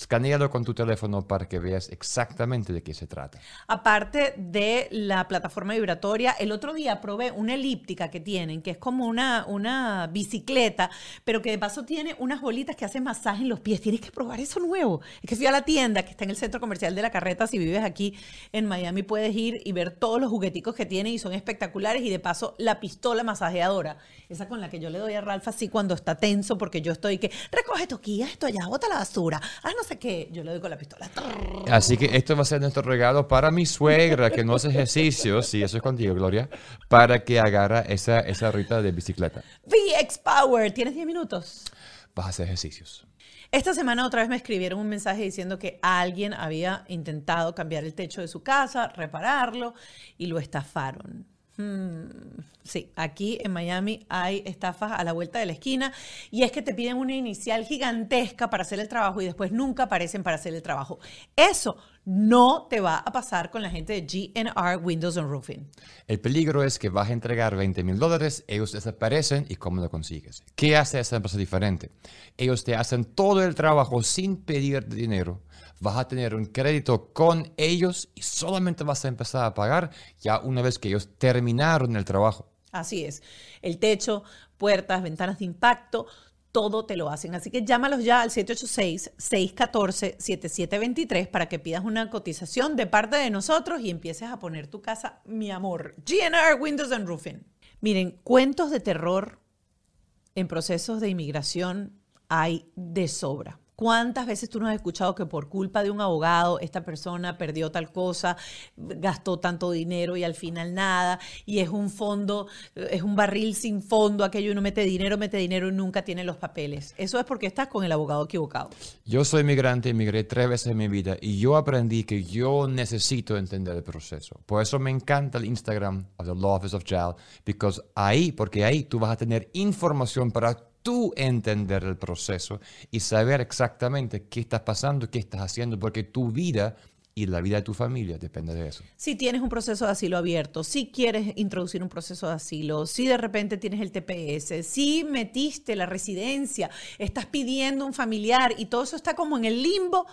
escanealo con tu teléfono para que veas exactamente de qué se trata. Aparte de la plataforma vibratoria, el otro día probé una elíptica que tienen, que es como una, una bicicleta, pero que de paso tiene unas bolitas que hacen masaje en los pies. Tienes que probar eso nuevo. Es que fui a la tienda que está en el centro comercial de la carreta. Si vives aquí en Miami, puedes ir y ver todos los jugueticos que tienen y son espectaculares. Y de paso, la pistola masajeadora, esa con la que yo le doy a Ralph así cuando está tenso, porque yo estoy que recoge aquí, esto allá, bota la basura, ah, no sé qué. Yo le doy con la pistola. Así que esto va a ser nuestro regalo para mi suegra que no hace ejercicios, sí, eso es contigo, Gloria, para que agarra esa, esa ruta de bicicleta. VX Power, ¿tienes 10 minutos? Vas a hacer ejercicios. Esta semana otra vez me escribieron un mensaje diciendo que alguien había intentado cambiar el techo de su casa, repararlo y lo estafaron. Hmm, Sí, aquí en Miami hay estafas a la vuelta de la esquina y es que te piden una inicial gigantesca para hacer el trabajo y después nunca aparecen para hacer el trabajo. Eso no te va a pasar con la gente de GNR Windows and Roofing. El peligro es que vas a entregar 20 mil dólares, ellos desaparecen y cómo lo consigues. ¿Qué hace esa empresa diferente? Ellos te hacen todo el trabajo sin pedir dinero. Vas a tener un crédito con ellos y solamente vas a empezar a pagar ya una vez que ellos terminaron el trabajo. Así es. El techo, puertas, ventanas de impacto, todo te lo hacen. Así que llámalos ya al 786-614-7723 para que pidas una cotización de parte de nosotros y empieces a poner tu casa, mi amor. GNR Windows and Roofing. Miren, cuentos de terror en procesos de inmigración hay de sobra. ¿Cuántas veces tú no has escuchado que por culpa de un abogado esta persona perdió tal cosa, gastó tanto dinero y al final nada, y es un fondo, es un barril sin fondo, aquello uno mete dinero, mete dinero y nunca tiene los papeles? Eso es porque estás con el abogado equivocado. Yo soy migrante, emigré tres veces en mi vida y yo aprendí que yo necesito entender el proceso. Por eso me encanta el Instagram of the Law Office of Child, because ahí, porque ahí tú vas a tener información para tú entender el proceso y saber exactamente qué estás pasando, qué estás haciendo, porque tu vida y la vida de tu familia depende de eso. Si tienes un proceso de asilo abierto, si quieres introducir un proceso de asilo, si de repente tienes el TPS, si metiste la residencia, estás pidiendo un familiar y todo eso está como en el limbo,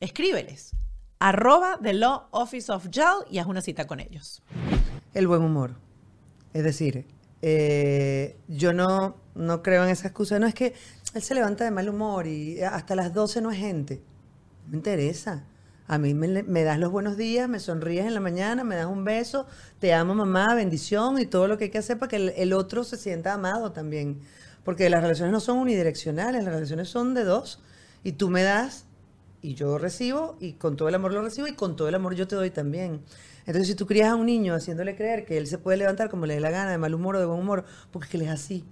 escríbeles. Arroba The Law Office of Jail y haz una cita con ellos. El buen humor. Es decir, eh, yo no, no creo en esa excusa. No es que él se levanta de mal humor y hasta las 12 no es gente. Me interesa. A mí me, me, das los buenos días, me sonríes en la mañana, me das un beso, te amo mamá, bendición y todo lo que hay que hacer para que el, el otro se sienta amado también. Porque las relaciones no son unidireccionales, las relaciones son de dos. Y tú me das y yo recibo y con todo el amor lo recibo y con todo el amor yo te doy también. Entonces, si tú crías a un niño haciéndole creer que él se puede levantar como le dé la gana, de mal humor o de buen humor, porque es que él es así.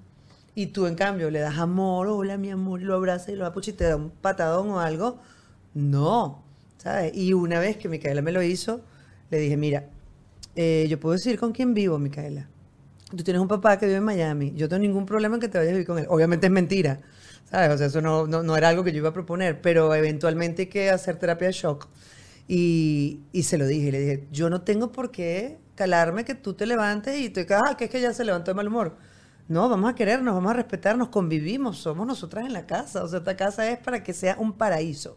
Y tú, en cambio, le das amor, hola, mi amor, lo abrazas y lo apuchas y te da un patadón o algo. No, ¿sabes? Y una vez que Micaela me lo hizo, le dije, mira, eh, yo puedo decir con quién vivo, Micaela. Tú tienes un papá que vive en Miami. Yo tengo ningún problema en que te vayas a vivir con él. Obviamente es mentira, ¿sabes? O sea, eso no, no, no era algo que yo iba a proponer, pero eventualmente hay que hacer terapia de shock. Y, se lo dije, le dije, yo no tengo por qué calarme que tú te levantes y te digas, ah, que es que ya se levantó de mal humor. No, vamos a querernos, vamos a respetarnos, convivimos, somos nosotras en la casa. O sea, esta casa es para que sea un paraíso.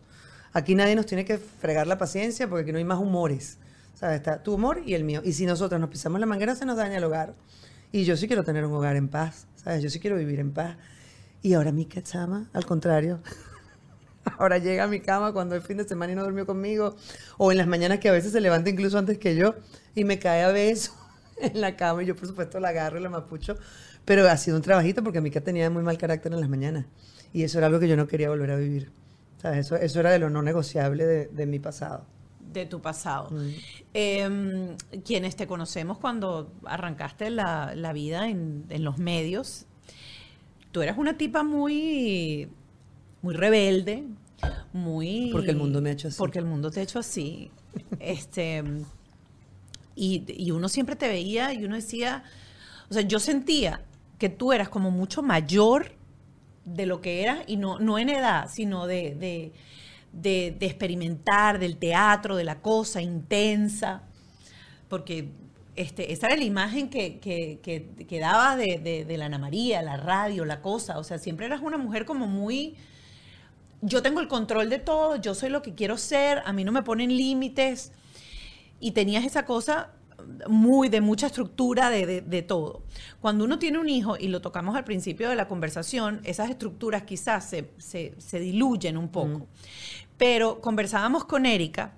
Aquí nadie nos tiene que fregar la paciencia porque aquí no hay más humores. ¿Sabes? Está tu humor y el mío. Y si nosotros nos pisamos la manguera, se nos daña el hogar. Y yo sí quiero tener un hogar en paz. ¿Sabes? Yo sí quiero vivir en paz. Y ahora mi cachama, al contrario. Ahora llega a mi cama cuando el fin de semana y no durmió conmigo. O en las mañanas que a veces se levanta incluso antes que yo y me cae a beso en la cama y yo por supuesto la agarro y la mapucho. Pero ha sido un trabajito porque Mica tenía muy mal carácter en las mañanas. Y eso era algo que yo no quería volver a vivir. ¿Sabes? Eso, eso era de lo no negociable de, de mi pasado. De tu pasado. Mm. Eh, quienes te conocemos cuando arrancaste la, la vida en, en los medios, tú eras una tipa muy muy rebelde, muy... Porque el mundo me ha hecho así. Porque el mundo te ha hecho así. este, y, y, uno siempre te veía y uno decía, o sea, yo sentía que tú eras como mucho mayor de lo que eras, y no, no en edad, sino de, de, de, de experimentar, del teatro, de la cosa intensa, porque este, esa era la imagen que, que, que, que daba de, de, de, la Ana María, la radio, la cosa. O sea, siempre eras una mujer como muy... Yo tengo el control de todo, yo soy lo que quiero ser, a mí no me ponen límites. Y tenías esa cosa muy de mucha estructura de, de, de, todo. Cuando uno tiene un hijo, y lo tocamos al principio de la conversación, esas estructuras quizás se, se, se diluyen un poco. Mm. Pero conversábamos con Erika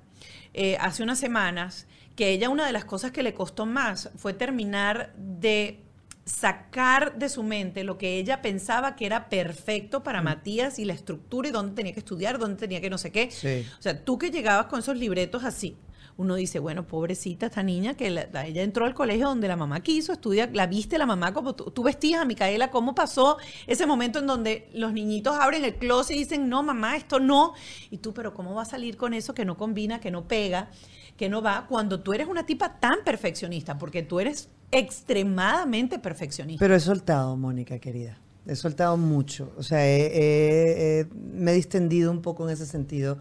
eh, hace unas semanas que ella una de las cosas que le costó más fue terminar de sacar de su mente lo que ella pensaba que era perfecto para mm. Matías y la estructura y dónde tenía que estudiar, dónde tenía que no sé qué. Sí. O sea, tú que llegabas con esos libretos así, uno dice, bueno, pobrecita esta niña que la, la, ella entró al colegio donde la mamá quiso, estudia, la viste la mamá como tú, tú, vestías a Micaela, ¿cómo pasó ese momento en donde los niñitos abren el closet y dicen, no, mamá, esto no? Y tú, pero ¿cómo va a salir con eso que no combina, que no pega, que no va, cuando tú eres una tipa tan perfeccionista? Porque tú eres extremadamente perfeccionista. Pero he soltado, Mónica, querida. He soltado mucho. O sea, me he distendido un poco en ese sentido.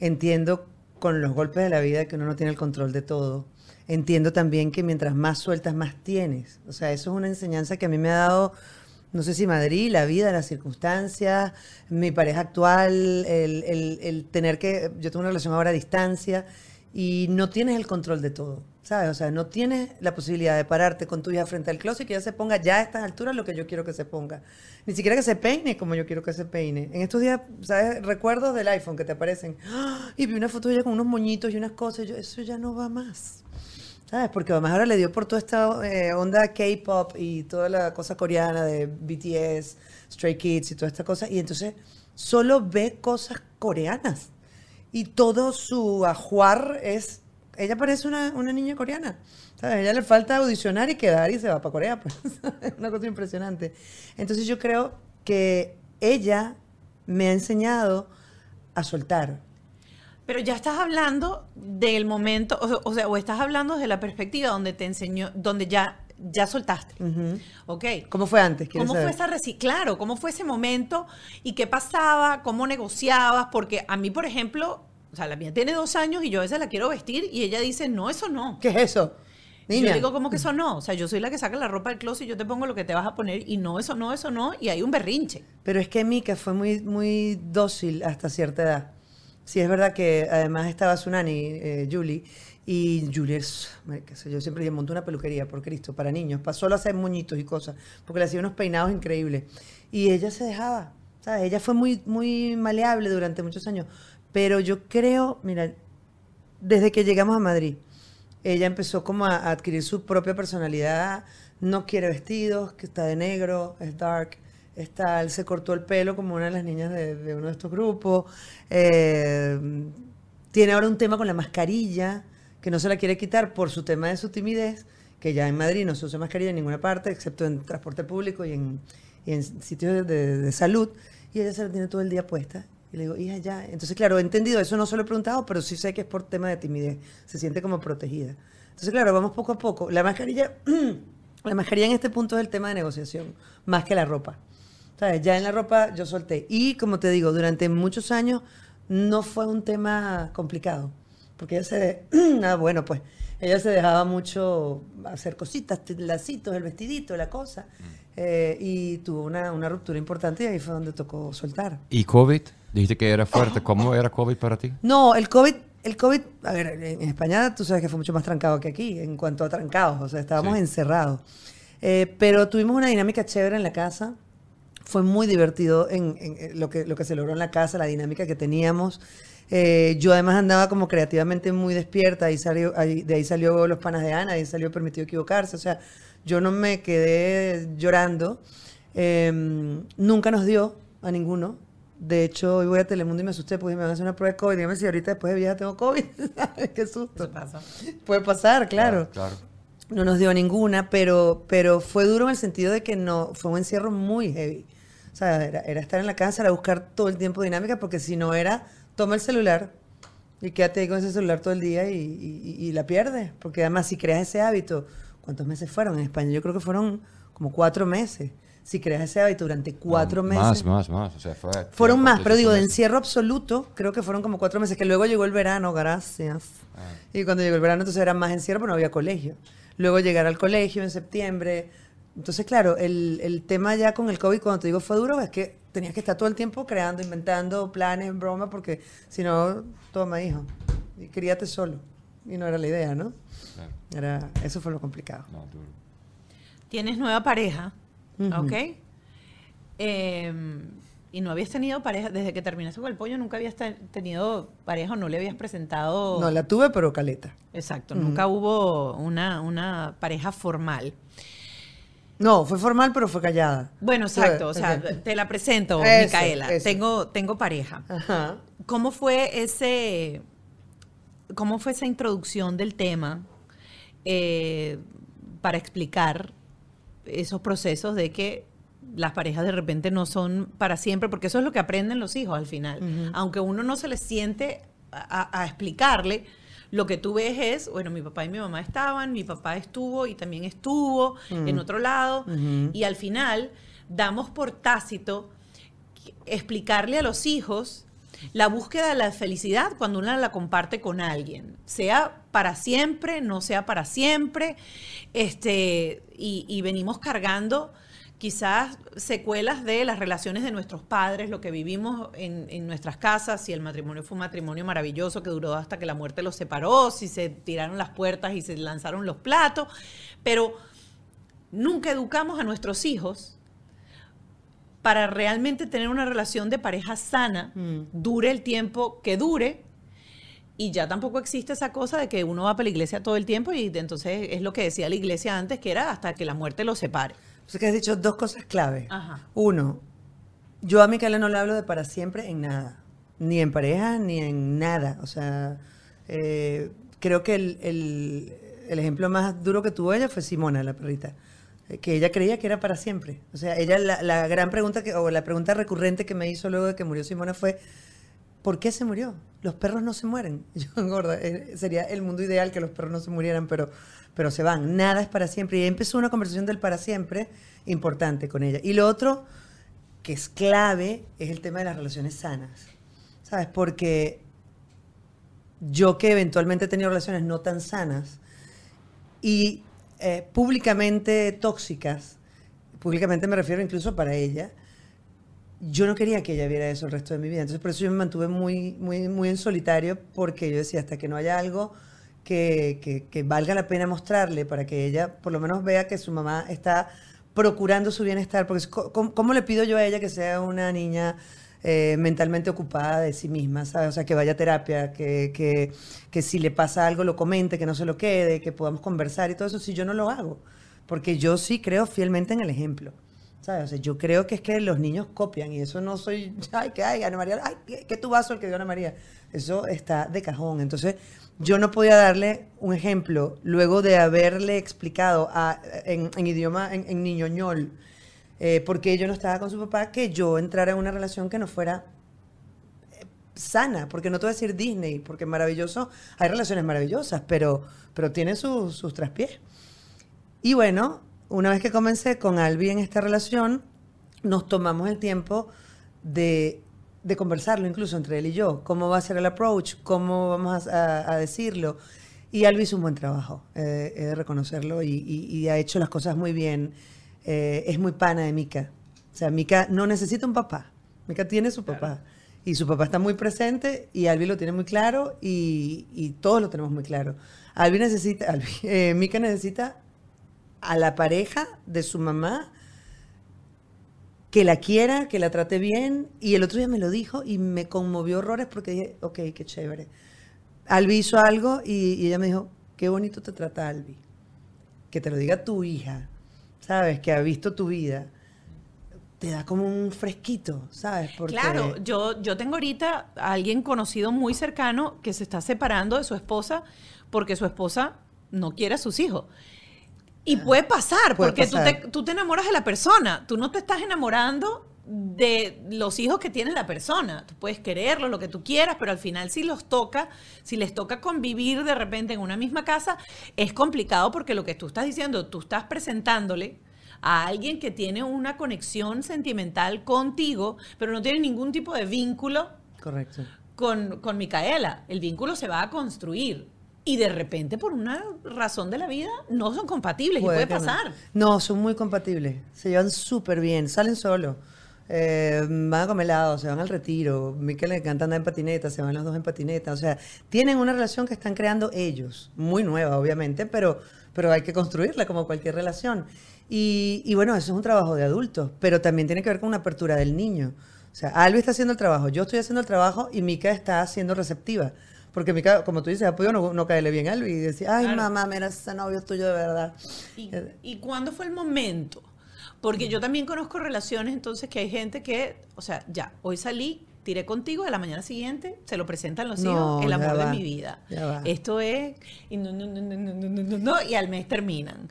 Entiendo con los golpes de la vida que uno no tiene el control de todo. Entiendo también que mientras más sueltas, más tienes. O sea, eso es una enseñanza que a mí me ha dado, no sé si Madrid, la vida, las circunstancias, mi pareja actual, el tener que, yo tengo una relación ahora a distancia y no tienes el control de todo, ¿sabes? O sea, no tienes la posibilidad de pararte con tu hija frente al closet y que ella se ponga ya a estas alturas lo que yo quiero que se ponga. Ni siquiera que se peine como yo quiero que se peine. En estos días, ¿sabes? Recuerdos del iPhone que te aparecen. ¡Ah! Y vi una foto de ella con unos moñitos y unas cosas. Yo, eso ya no va más. ¿Sabes? Porque además ahora le dio por toda esta eh, onda K-pop y toda la cosa coreana de BTS, Stray Kids y toda esta cosa. Y entonces solo ve cosas coreanas. Y todo su ajuar es. Ella parece una, una niña coreana. ¿Sabes? A ella le falta audicionar y quedar y se va para Corea. Pues. Es una cosa impresionante. Entonces yo creo que ella me ha enseñado a soltar. Pero ya estás hablando del momento, o, o sea, o estás hablando de la perspectiva donde te enseñó, donde ya, ya soltaste. ¿Ok? ¿Cómo fue antes? ¿Quieres ¿Cómo fue saber? esa reci- Claro, ¿cómo fue ese momento? ¿Y qué pasaba? ¿Cómo negociabas? Porque a mí, por ejemplo, o sea, la mía tiene dos años y yo a veces la quiero vestir y ella dice, no, eso no. ¿Qué es eso? Niña. Yo digo, ¿cómo que eso no? O sea, yo soy la que saca la ropa del closet y yo te pongo lo que te vas a poner y no, eso no, eso no. Y hay un berrinche. Pero es que Mika fue muy, muy dócil hasta cierta edad. Sí, es verdad que además estaba su nani, eh, Julie, y Julie es, yo siempre le montó una peluquería, por Cristo, para niños, para solo hacer moñitos y cosas, porque le hacía unos peinados increíbles. Y ella se dejaba, ¿sabes? Ella fue muy, muy maleable durante muchos años. Pero yo creo, mira, desde que llegamos a Madrid, ella empezó como a, adquirir su propia personalidad. No quiere vestidos, que está de negro, es dark. Está, él se cortó el pelo como una de las niñas de, uno de estos grupos. Eh, tiene ahora un tema con la mascarilla, que no se la quiere quitar por su tema de su timidez, que ya en Madrid no se usa mascarilla en ninguna parte, excepto en transporte público y en, sitios de- de salud. Y ella se la tiene todo el día puesta. Y le digo, hija, ya. Entonces, claro, he entendido, eso no se lo he preguntado, pero sí sé que es por tema de timidez. Se siente como protegida. Entonces, claro, vamos poco a poco. La mascarilla, la mascarilla en este punto es el tema de negociación, más que la ropa. ¿Sabes? Ya en la ropa yo solté. Y como te digo, durante muchos años no fue un tema complicado. Porque ella se. ah, bueno, pues. Ella se dejaba mucho hacer cositas, lacitos, el vestidito, la cosa. eh, y tuvo una, una ruptura importante y ahí fue donde tocó soltar. ¿Y COVID? Dijiste que era fuerte. ¿Cómo era COVID para ti? No, el COVID, el COVID, a ver, en España tú sabes que fue mucho más trancado que aquí, en cuanto a trancados, o sea, estábamos Sí. encerrados. Eh, pero tuvimos una dinámica chévere en la casa. Fue muy divertido en, en- en lo, que, lo que se logró en la casa, la dinámica que teníamos. Eh, yo además andaba como creativamente muy despierta, ahí salió, ahí- de ahí salió Los Panas de Ana, de ahí salió Permitido Equivocarse, o sea, yo no me quedé llorando. Eh, nunca nos dio a ninguno. De hecho, hoy voy a Telemundo y me asusté porque me van a hacer una prueba de COVID. Dígame si ahorita después de vieja tengo COVID. Qué susto. Eso pasa. Puede pasar, claro. Claro. No nos dio ninguna, pero, pero fue duro en el sentido de que no fue un encierro muy heavy. O sea, era, era estar en la casa, era buscar todo el tiempo dinámica, porque si no era, toma el celular y quédate ahí con ese celular todo el día y, y- y- y la pierdes. Porque además, si creas ese hábito, ¿cuántos meses fueron en España? Yo creo que fueron como cuatro meses. Si creas ese hábito durante cuatro No, meses. Más, más, más. O sea, fue Fueron más, pero digo, de encierro absoluto, creo que fueron como cuatro meses, que luego llegó el verano, gracias. Ah. Y cuando llegó el verano, entonces era más encierro, pero no había colegio. Luego llegar al colegio en septiembre. Entonces, claro, el, el tema ya con el COVID, cuando te digo fue duro, es que tenías que estar todo el tiempo creando, inventando planes, bromas, porque si no, toma, hijo, y críate solo. Y no era la idea, ¿no? Claro. Era, eso fue lo complicado. No, duro. Tienes nueva pareja, ¿ok? Eh, y no habías tenido pareja, desde que terminaste con el pollo, nunca habías te- tenido pareja o no le habías presentado. No, la tuve, pero caleta. Exacto, nunca hubo una, una pareja formal. No, fue formal, pero fue callada. Bueno, exacto, o sea, te la presento, Eso, Micaela. eso. Tengo, tengo pareja. Ajá. ¿Cómo fue ese, cómo fue esa introducción del tema eh, para explicar esos procesos de que las parejas de repente no son para siempre, porque eso es lo que aprenden los hijos al final. Aunque uno no se les siente a, explicarle, lo que tú ves es, bueno, mi papá y mi mamá estaban, mi papá estuvo y también estuvo en otro lado, y al final damos por tácito explicarle a los hijos la búsqueda de la felicidad cuando una la comparte con alguien, sea para siempre, no sea para siempre, este, y, y venimos cargando quizás secuelas de las relaciones de nuestros padres, lo que vivimos en, en, nuestras casas, si el matrimonio fue un matrimonio maravilloso que duró hasta que la muerte los separó, si se tiraron las puertas y se lanzaron los platos, pero nunca educamos a nuestros hijos para realmente tener una relación de pareja sana, mm. dure el tiempo que dure, y ya tampoco existe esa cosa de que uno va para la iglesia todo el tiempo y entonces es lo que decía la iglesia antes, que era hasta que la muerte los separe. O sea que has dicho dos cosas clave. Uno, yo a Micaela no le hablo de para siempre en nada, ni en pareja, ni en nada. O sea, eh, creo que el, el ejemplo más duro que tuvo ella fue Simona, la perrita que ella creía que era para siempre. O sea, ella la, la, gran pregunta que, o la pregunta recurrente que me hizo luego de que murió Simona fue, ¿por qué se murió? Los perros no se mueren. Yo, gorda, eh, sería el mundo ideal que los perros no se murieran, pero, pero se van. Nada es para siempre. Y empezó una conversación del para siempre importante con ella. Y lo otro que es clave es el tema de las relaciones sanas. ¿Sabes? Porque yo que eventualmente he tenido relaciones no tan sanas y eh, públicamente tóxicas, públicamente me refiero incluso para ella, yo no quería que ella viera eso el resto de mi vida. Entonces por eso yo me mantuve muy, muy, muy en solitario, porque yo decía, hasta que no haya algo que, que, valga la pena mostrarle, para que ella por lo menos vea que su mamá está procurando su bienestar, porque ¿cómo, le pido yo a ella que sea una niña eh, mentalmente ocupada de sí misma, ¿sabes? O sea, que vaya a terapia, que, que, que, si le pasa algo lo comente, que no se lo quede, que podamos conversar y todo eso, si yo no lo hago. Porque yo sí creo fielmente en el ejemplo. ¿Sabes? Yo creo que es que los niños copian y eso no soy, ay, que hay, Ana María, ay, que tu vaso el que dio Ana María. Eso está de cajón. Entonces, yo no podía darle un ejemplo luego de haberle explicado en, idioma, en, en niñoñol, eh, porque yo no estaba con su papá, que yo entrara en una relación que no fuera eh, sana, porque no te voy a decir Disney, porque maravilloso, hay relaciones maravillosas, pero, pero tiene sus, sus traspiés. Y bueno, una vez que comencé con Albi en esta relación, nos tomamos el tiempo de, de, conversarlo incluso entre él y yo, cómo va a ser el approach, cómo vamos a, decirlo. Y Albi hizo un buen trabajo, eh, he de reconocerlo, y, y ha hecho las cosas muy bien. Eh, es muy pana de Mika. O sea, Mika no necesita un papá. Mika tiene su papá. Y su papá está muy presente y Albi lo tiene muy claro y, todos lo tenemos muy claro. Albi necesita, Albi, eh, Mika necesita a la pareja de su mamá que la quiera, que la trate bien. Y el otro día me lo dijo y me conmovió horrores porque dije, ok, qué chévere. Albi hizo algo y, ella me dijo, qué bonito te trata Albi. Que te lo diga tu hija ¿sabes? Que ha visto tu vida, te da como un fresquito, ¿sabes? Claro, yo, yo tengo ahorita a alguien conocido muy cercano que se está separando de su esposa porque su esposa no quiere a sus hijos. Y puede pasar, porque Tú, te, tú te enamoras de la persona, tú no te estás enamorando de los hijos que tiene la persona. Tú puedes quererlo, lo que tú quieras, pero al final si los toca, si les toca convivir de repente en una misma casa, es complicado porque lo que tú estás diciendo, tú estás presentándole a alguien que tiene una conexión sentimental contigo, pero no tiene ningún tipo de vínculo Correcto. Con, con Micaela. El vínculo se va a construir. Y de repente, por una razón de la vida, no son compatibles y puede pasar. No. son muy compatibles. Se llevan súper bien, salen solos. Eh, van a comer helado, se van al retiro. Miquel le encanta andar en patineta, se van los dos en patineta. O sea, tienen una relación que están creando ellos, muy nueva, obviamente, pero, pero hay que construirla como cualquier relación. Y, bueno, eso es un trabajo de adultos, pero también tiene que ver con una apertura del niño. O sea, Albi está haciendo el trabajo, yo estoy haciendo el trabajo y Mica está siendo receptiva. Porque Mica, como tú dices, apoyo no, no caerle bien a Albi y decir, ay, mamá, mira, ese novio tuyo de verdad. ¿Y, ¿Y cuándo fue el momento? Porque yo también conozco relaciones, entonces, que hay gente que, o sea, ya, hoy salí, tiré contigo, a la mañana siguiente se lo presentan los hijos, el amor de mi vida. Esto es, y no, no, no, no, no, no, no, y al mes terminan.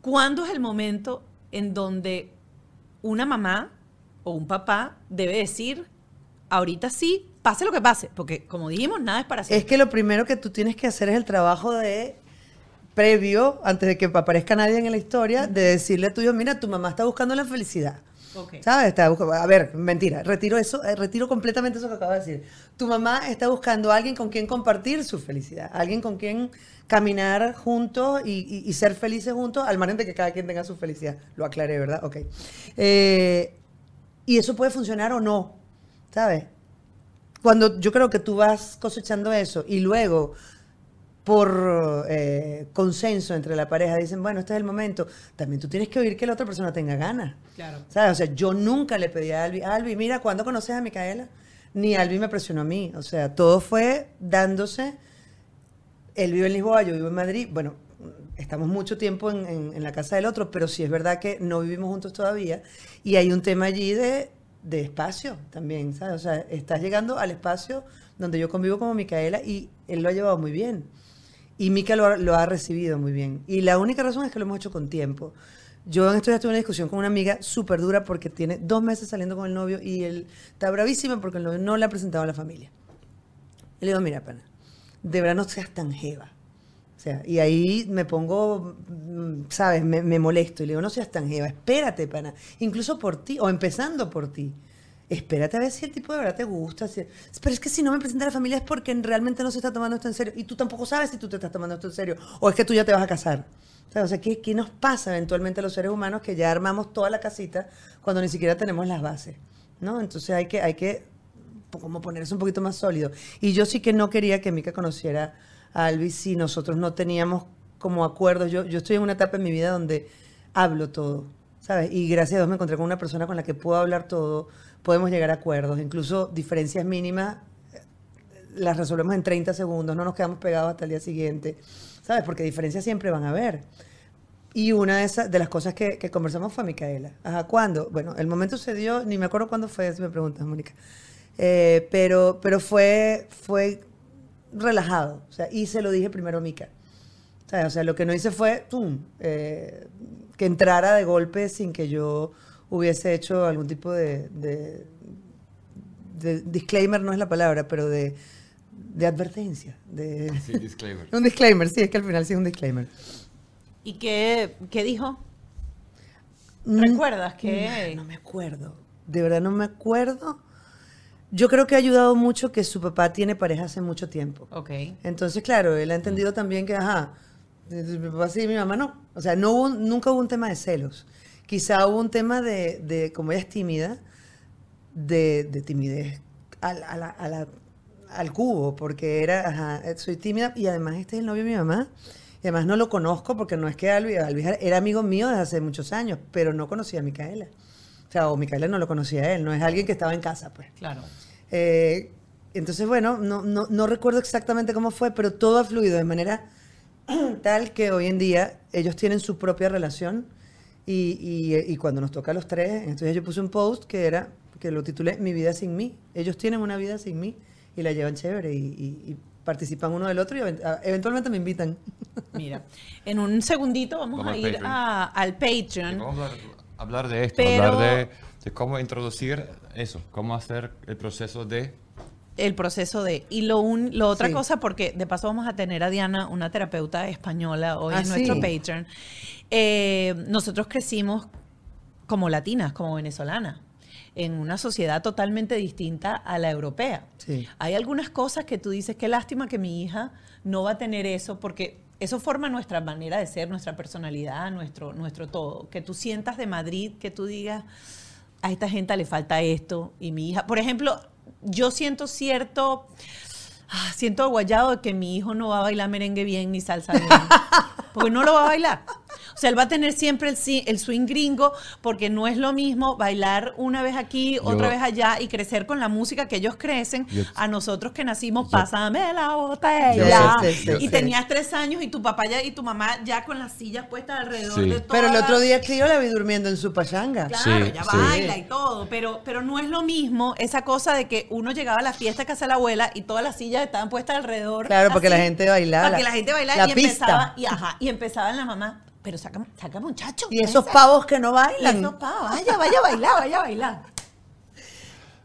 ¿Cuándo es el momento en donde una mamá o un papá debe decir, ahorita sí, pase lo que pase? Porque como dijimos, nada es para siempre. Es que lo primero que tú tienes que hacer es el trabajo de previo, antes de que aparezca nadie en la historia, de decirle a tu hijo, mira, tu mamá está buscando la felicidad. ¿Sabes? Buscando- a ver, mentira, retiro eso, eh, retiro completamente eso que acabo de decir. Tu mamá está buscando a alguien con quien compartir su felicidad, alguien con quien caminar juntos y, y- y ser felices juntos, al margen de que cada quien tenga su felicidad. Lo aclaré, ¿verdad? Ok. Eh, y eso puede funcionar o no, ¿sabes? Cuando yo creo que tú vas cosechando eso y luego por eh, consenso entre la pareja dicen, bueno, este es el momento, también tú tienes que oír que la otra persona tenga ganas. Claro. ¿Sabes? O sea, yo nunca le pedí a Albi, Albi, mira, ¿cuándo conoces a Micaela? Ni Albi me presionó a mí. O sea, todo fue dándose. Él vive en Lisboa, yo vivo en Madrid. Bueno, estamos mucho tiempo en, en- en la casa del otro, pero sí es verdad que no vivimos juntos todavía. Y hay un tema allí de, de espacio también, ¿sabes? O sea, estás llegando al espacio donde yo convivo como Micaela y él lo ha llevado muy bien. Y Mica lo, ha- recibido muy bien. Y la única razón es que lo hemos hecho con tiempo. Yo en estos días tuve una discusión con una amiga súper dura porque tiene dos meses saliendo con el novio y él está bravísima porque el no le ha presentado a la familia. Y le digo, mira, pana, de verdad no seas tan jeva. O sea, y ahí me pongo, mm, ¿sabes? Me, me molesto y le digo, no seas tan jeva, espérate, pana. Incluso por ti, o empezando por ti. Espérate a ver si el tipo de verdad te gusta. si- Pero es que si no me presenta la familia es porque realmente no se está tomando esto en serio. Y tú tampoco sabes si tú te estás tomando esto en serio. O es que tú ya te vas a casar. O sea, ¿qué, qué nos pasa eventualmente a los seres humanos que ya armamos toda la casita cuando ni siquiera tenemos las bases? ¿no? Entonces hay que, hay que como ponerse un poquito más sólido. Y yo sí que no quería que Mika conociera Alvis si nosotros no teníamos como acuerdos. Yo, yo estoy en una etapa en mi vida donde hablo todo, ¿sabes? Y gracias a Dios me encontré con una persona con la que puedo hablar todo, podemos llegar a acuerdos, incluso diferencias mínimas eh, las resolvemos en 30 segundos, no nos quedamos pegados hasta el día siguiente, ¿sabes? Porque diferencias siempre van a haber. Y una de, esas, de las cosas que, conversamos fue Micaela. Ajá, ¿cuándo? Bueno, el momento se dio, ni me acuerdo cuándo fue, si me preguntas, Mónica. Eh, pero pero fue, fue relajado. O sea, y se lo dije primero a Mica. O sea, o sea, lo que no hice fue ¡tum! eh, que entrara de golpe sin que yo hubiese hecho algún tipo de, de- de disclaimer, no es la palabra, pero de, de advertencia. De, Sí, disclaimer. un disclaimer, sí, es que al final sí es un disclaimer. ¿Y qué, qué dijo? Mm, ¿Recuerdas que No me acuerdo. De verdad no me acuerdo. Yo creo que ha ayudado mucho que su papá tiene pareja hace mucho tiempo. Ok. Entonces, claro, él ha entendido también que, ajá, mi papá sí, mi mamá no. O sea, no hubo, un- nunca hubo un tema de celos. Quizá hubo un tema de, de como ella es tímida, de, de timidez al, a la- a la- al cubo, porque era, ajá, eh, soy tímida y además este es el novio de mi mamá. Y además no lo conozco porque no es que Alvi, Alvi era amigo mío desde hace muchos años, pero no conocía a Micaela. O sea, o Micaela no lo conocía a él, no es alguien que estaba en casa, pues. Claro. Eh, entonces, bueno, no, no, no recuerdo exactamente cómo fue, pero todo ha fluido de manera tal que hoy en día ellos tienen su propia relación y, y- y cuando nos toca a los tres, entonces yo puse un post que era, que lo titulé Mi vida sin mí. Ellos tienen una vida sin mí y la llevan chévere y, y- y participan uno del otro y event- a- eventualmente me invitan. Mira, en un segundito vamos, Vamos a ir Patreon. a- al Patreon. Vamos a hablar, de esto, Pero- hablar de, de cómo introducir eso, cómo hacer el proceso de... El proceso de. Y lo, un, lo otra Sí. cosa, porque de paso vamos a tener a Diana, una terapeuta española, hoy Ah, en nuestro. Patreon. Eh, nosotros crecimos como latinas, como venezolanas, en una sociedad totalmente distinta a la europea. Sí. Hay algunas cosas que tú dices, qué lástima que mi hija no va a tener eso, porque eso forma nuestra manera de ser, nuestra personalidad, nuestro, nuestro todo. Que tú sientas de Madrid, que tú digas, a esta gente le falta esto, y mi hija, por ejemplo, yo siento cierto, ah, siento aguayado de que mi hijo no va a bailar merengue bien ni salsa bien, porque no lo va a bailar. O sea, él va a tener siempre el, el swing gringo porque no es lo mismo bailar una vez aquí, otra Yo- vez allá y crecer con la música que ellos crecen Yo- a nosotros que nacimos, Yo- pásame la botella. Yo sé, sí, sí, y sí. tenías tres años y tu papá ya, y tu mamá ya con las sillas puestas alrededor Sí. de todo. Pero el otro día que yo la vi durmiendo en su pachanga. Claro, Sí, ya sí. baila y todo, pero, pero no es lo mismo esa cosa de que uno llegaba a la fiesta que hace la abuela y todas las sillas estaban puestas alrededor. Claro, porque la gente bailaba, Para que la- la gente bailara la y pista. empezaba, y ajá, y empezaba la mamá, pero saca, saca muchacho. Y esos pavos que no y bailan. esos pavos, vaya, vaya a bailar, vaya a bailar.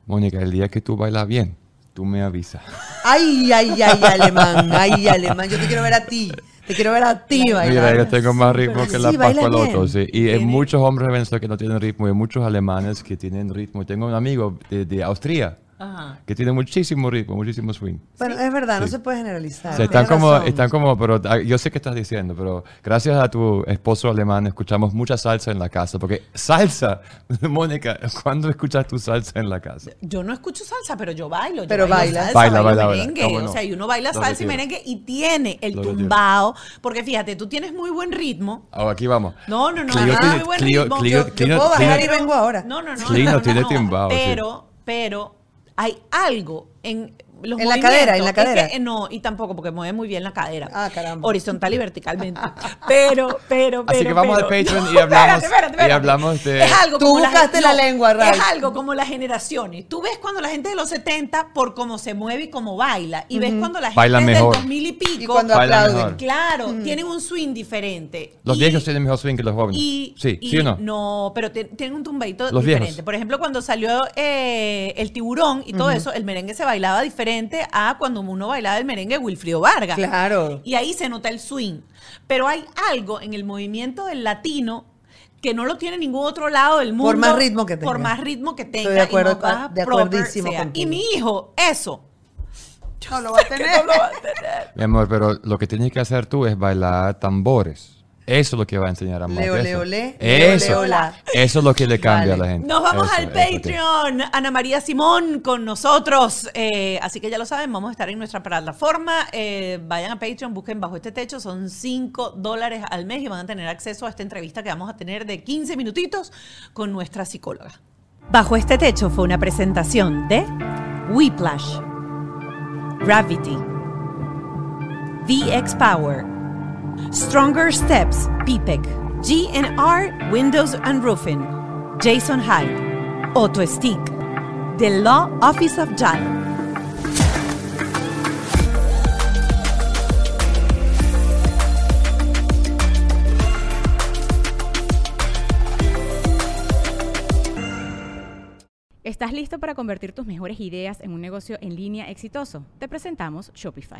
Mónica, el día que tú bailas bien, tú me avisas. Ay, ay, ay, alemán, ay, alemán. Yo te quiero ver a ti. Te quiero ver a ti bailar. Mira, yo tengo más ritmo que la Sí, bien. sí. Y hay muchos hombres de Venezuela que no tienen ritmo, y hay muchos alemanes que tienen ritmo. Tengo un amigo de, de Austria Ajá. que tiene muchísimo ritmo, muchísimo swing. Bueno, es verdad, no Sí. se puede generalizar. O sea, están como, razón. están como, pero ah, yo sé qué estás diciendo, pero gracias a tu esposo alemán escuchamos mucha salsa en la casa, porque salsa, Mónica, ¿cuándo escuchas tu salsa en la casa? Yo no escucho salsa, pero yo bailo. yo Pero bailo bailas. salsa, Baila, bailo baila, baila. merengue. ¿Cómo O no? sea, y uno baila Lo salsa y retiro. merengue y tiene el Lo retiro. tumbao. Porque fíjate, tú tienes muy buen ritmo. Ah, aquí vamos. No, no, no. Clio tienes tiene- muy buen Clio- ritmo. Clio- Yo- yo Clio- puedo bajar Clio- y vengo ahora. No, no, no. Clio no, no, tiene no, tumbao, sí. Pero, pero hay algo en los En la cadera, en la. Es cadera. que, eh, no, y tampoco, porque mueve muy bien la cadera. Ah, caramba. Horizontal y verticalmente. Pero, pero, pero. Así que vamos al pero- Patreon y hablamos- Espérate, espérate, y espérate. hablamos de- Es algo Tú como las- buscaste la lengua, Ray. Es algo como las generaciones. Tú ves cuando la gente de los 70, por cómo se mueve y cómo baila. Y ves cuando la gente Baila mejor. del 2000 y pico. Y cuando aplauden. mejor. Claro, tienen un swing diferente. Los Y- viejos tienen mejor swing que los jóvenes. y, sí, y ¿sí o no? No, pero te- tienen un tumbeito Los diferente. viejos. Por ejemplo, cuando salió eh, el tiburón y todo eso, el merengue se bailaba diferente a cuando uno bailaba el merengue Wilfrido Vargas. Claro. Y ahí se nota el swing. Pero hay algo en el movimiento del latino que no lo tiene ningún otro lado del mundo. Por más ritmo que Por tenga. más ritmo que tenga. Estoy de y acuerdo- más de acuerdísimo. Y mi hijo, eso. No lo va a tener. No lo va a tener. Mi amor, pero lo que tienes que hacer tú es bailar tambores. Eso es lo que va a enseñar a Mark. Leo, eso. leo, le, Eso. leo, leo, la. Eso es lo que le cambia Vale. a la gente. Nos vamos Eso, al eso. Patreon. Ana María Simón con nosotros. Eh, así que ya lo saben, vamos a estar en nuestra plataforma. Eh, vayan a Patreon, busquen Bajo este Techo. Son 5 dólares al mes y van a tener acceso a esta entrevista que vamos a tener de 15 minutitos con nuestra psicóloga. Bajo este Techo fue una presentación de Whiplash, Gravity, VX Power, Stronger Steps, PPEC, GNR Windows and Roofing, Jason Hyde, Auto Stick, The Law Office of JAL. ¿Estás listo para convertir tus mejores ideas en un negocio en línea exitoso? Te presentamos Shopify.